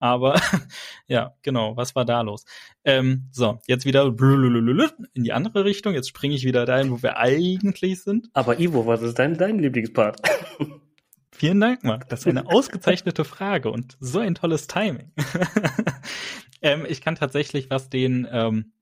B: Aber [LAUGHS] ja, genau, was war da los? Ähm, so, jetzt wieder in die andere Richtung. Jetzt springe ich wieder dahin, wo wir eigentlich sind.
A: Aber Ivo, was ist dein, dein Lieblingspart? [LAUGHS]
B: Vielen Dank, Marc. Das ist eine ausgezeichnete Frage und so ein tolles Timing. [LAUGHS] ähm, ich kann tatsächlich, was den ähm,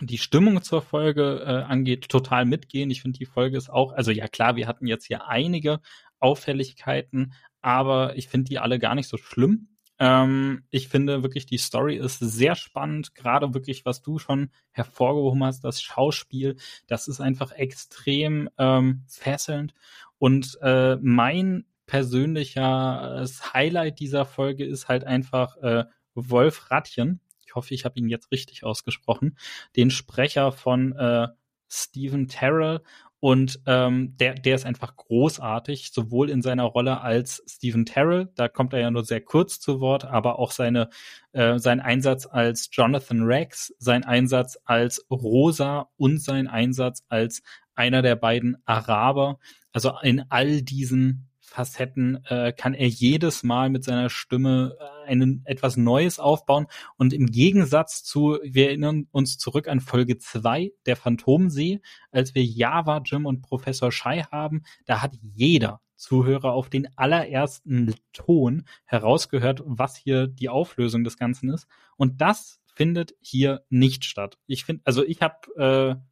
B: die Stimmung zur Folge äh, angeht, total mitgehen. Ich finde, die Folge ist auch, also ja klar, wir hatten jetzt hier einige Auffälligkeiten, aber ich finde die alle gar nicht so schlimm. Ähm, ich finde wirklich, die Story ist sehr spannend, gerade wirklich, was du schon hervorgehoben hast, das Schauspiel, das ist einfach extrem ähm, fesselnd. Und äh, mein persönlicher Highlight dieser Folge ist halt einfach äh, Wolf Ratchen. Ich hoffe, ich habe ihn jetzt richtig ausgesprochen. Den Sprecher von äh, Stephen Terrell und ähm, der, der ist einfach großartig, sowohl in seiner Rolle als Stephen Terrell, da kommt er ja nur sehr kurz zu Wort, aber auch seine, äh, sein Einsatz als Jonathan Rex, sein Einsatz als Rosa und sein Einsatz als einer der beiden Araber. Also in all diesen Facetten äh, kann er jedes Mal mit seiner Stimme äh, einen, etwas Neues aufbauen. Und im Gegensatz zu, wir erinnern uns zurück an Folge zwei der Phantomsee, als wir Java, Jim und Professor Shai haben, da hat jeder Zuhörer auf den allerersten Ton herausgehört, was hier die Auflösung des Ganzen ist. Und das findet hier nicht statt. Ich finde, also ich habe äh,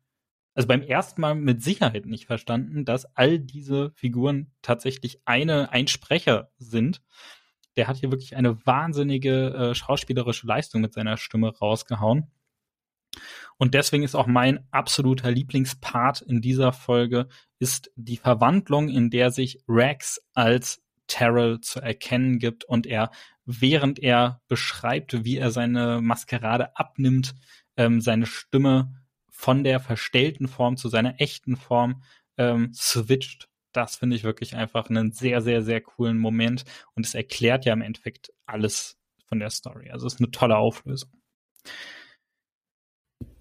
B: also beim ersten Mal mit Sicherheit nicht verstanden, dass all diese Figuren tatsächlich eine, ein Sprecher sind. Der hat hier wirklich eine wahnsinnige äh, schauspielerische Leistung mit seiner Stimme rausgehauen. Und deswegen ist auch mein absoluter Lieblingspart in dieser Folge ist die Verwandlung, in der sich Rex als Terrell zu erkennen gibt und er, während er beschreibt, wie er seine Maskerade abnimmt, ähm, seine Stimme von der verstellten Form zu seiner echten Form ähm, switcht. Das finde ich wirklich einfach einen sehr, sehr, sehr coolen Moment und es erklärt ja im Endeffekt alles von der Story. Also es ist eine tolle Auflösung.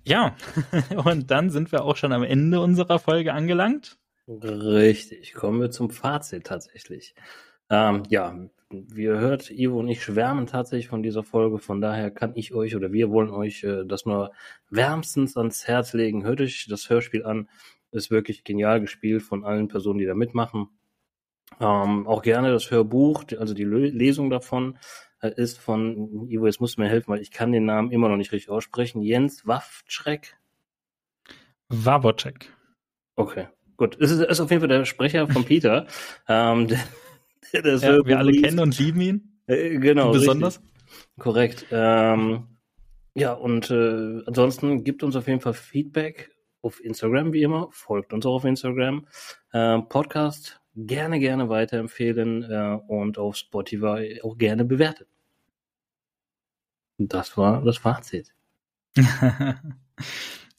B: Ja, [LAUGHS] und dann sind wir auch schon am Ende unserer Folge angelangt.
A: Richtig, kommen wir zum Fazit tatsächlich. Ähm, ja, wie ihr hört, Ivo und ich schwärmen tatsächlich von dieser Folge. Von daher kann ich euch oder wir wollen euch äh, das nur wärmstens ans Herz legen. Hört euch das Hörspiel an. Ist wirklich genial gespielt von allen Personen, die da mitmachen. Ähm, auch gerne das Hörbuch, also die Lesung davon äh, ist von Ivo, jetzt musst du mir helfen, weil ich kann den Namen immer noch nicht richtig aussprechen. Jens Waffschreck.
B: Wawocek.
A: Okay, gut. Es ist, ist auf jeden Fall der Sprecher von Peter. [LAUGHS] ähm, [LAUGHS]
B: ja, wir alle kennen und lieben ihn.
A: Äh, genau.
B: besonders.
A: Richtig. Korrekt. Ähm, ja, und äh, ansonsten gibt uns auf jeden Fall Feedback auf Instagram, wie immer. Folgt uns auch auf Instagram. Äh, Podcast gerne, gerne weiterempfehlen äh, und auf Spotify auch gerne bewerten. Das war das Fazit. [LAUGHS]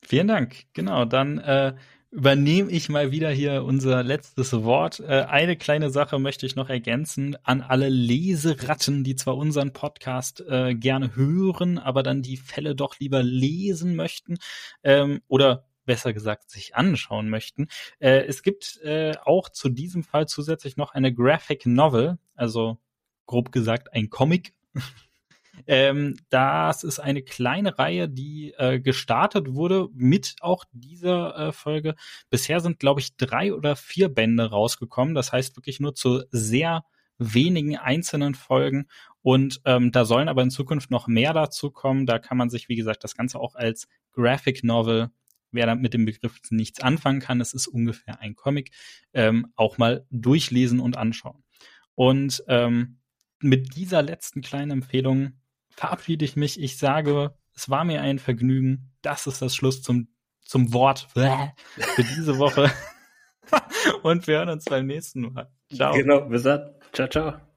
B: Vielen Dank. Genau, dann äh, übernehme ich mal wieder hier unser letztes Wort. Äh, eine kleine Sache möchte ich noch ergänzen an alle Leseratten, die zwar unseren Podcast äh, gerne hören, aber dann die Fälle doch lieber lesen möchten ähm, oder besser gesagt sich anschauen möchten. Äh, es gibt auch zu diesem Fall zusätzlich noch eine Graphic Novel, also grob gesagt ein Comic. Ähm, das ist eine kleine Reihe, die äh, gestartet wurde mit auch dieser äh, Folge. Bisher sind, glaube ich, drei oder vier Bände rausgekommen. Das heißt wirklich nur zu sehr wenigen einzelnen Folgen. Und ähm, da sollen aber in Zukunft noch mehr dazu kommen. Da kann man sich, wie gesagt, das Ganze auch als Graphic Novel, wer da mit dem Begriff nichts anfangen kann, es ist ungefähr ein Comic, ähm, auch mal durchlesen und anschauen. Und ähm, mit dieser letzten kleinen Empfehlung verabschiede ich mich. Ich sage, es war mir ein Vergnügen. Das ist das Schluss zum, zum Wort für diese Woche. [LAUGHS] Und wir hören uns beim nächsten Mal.
A: Ciao. Genau, bis dann. Ciao, ciao.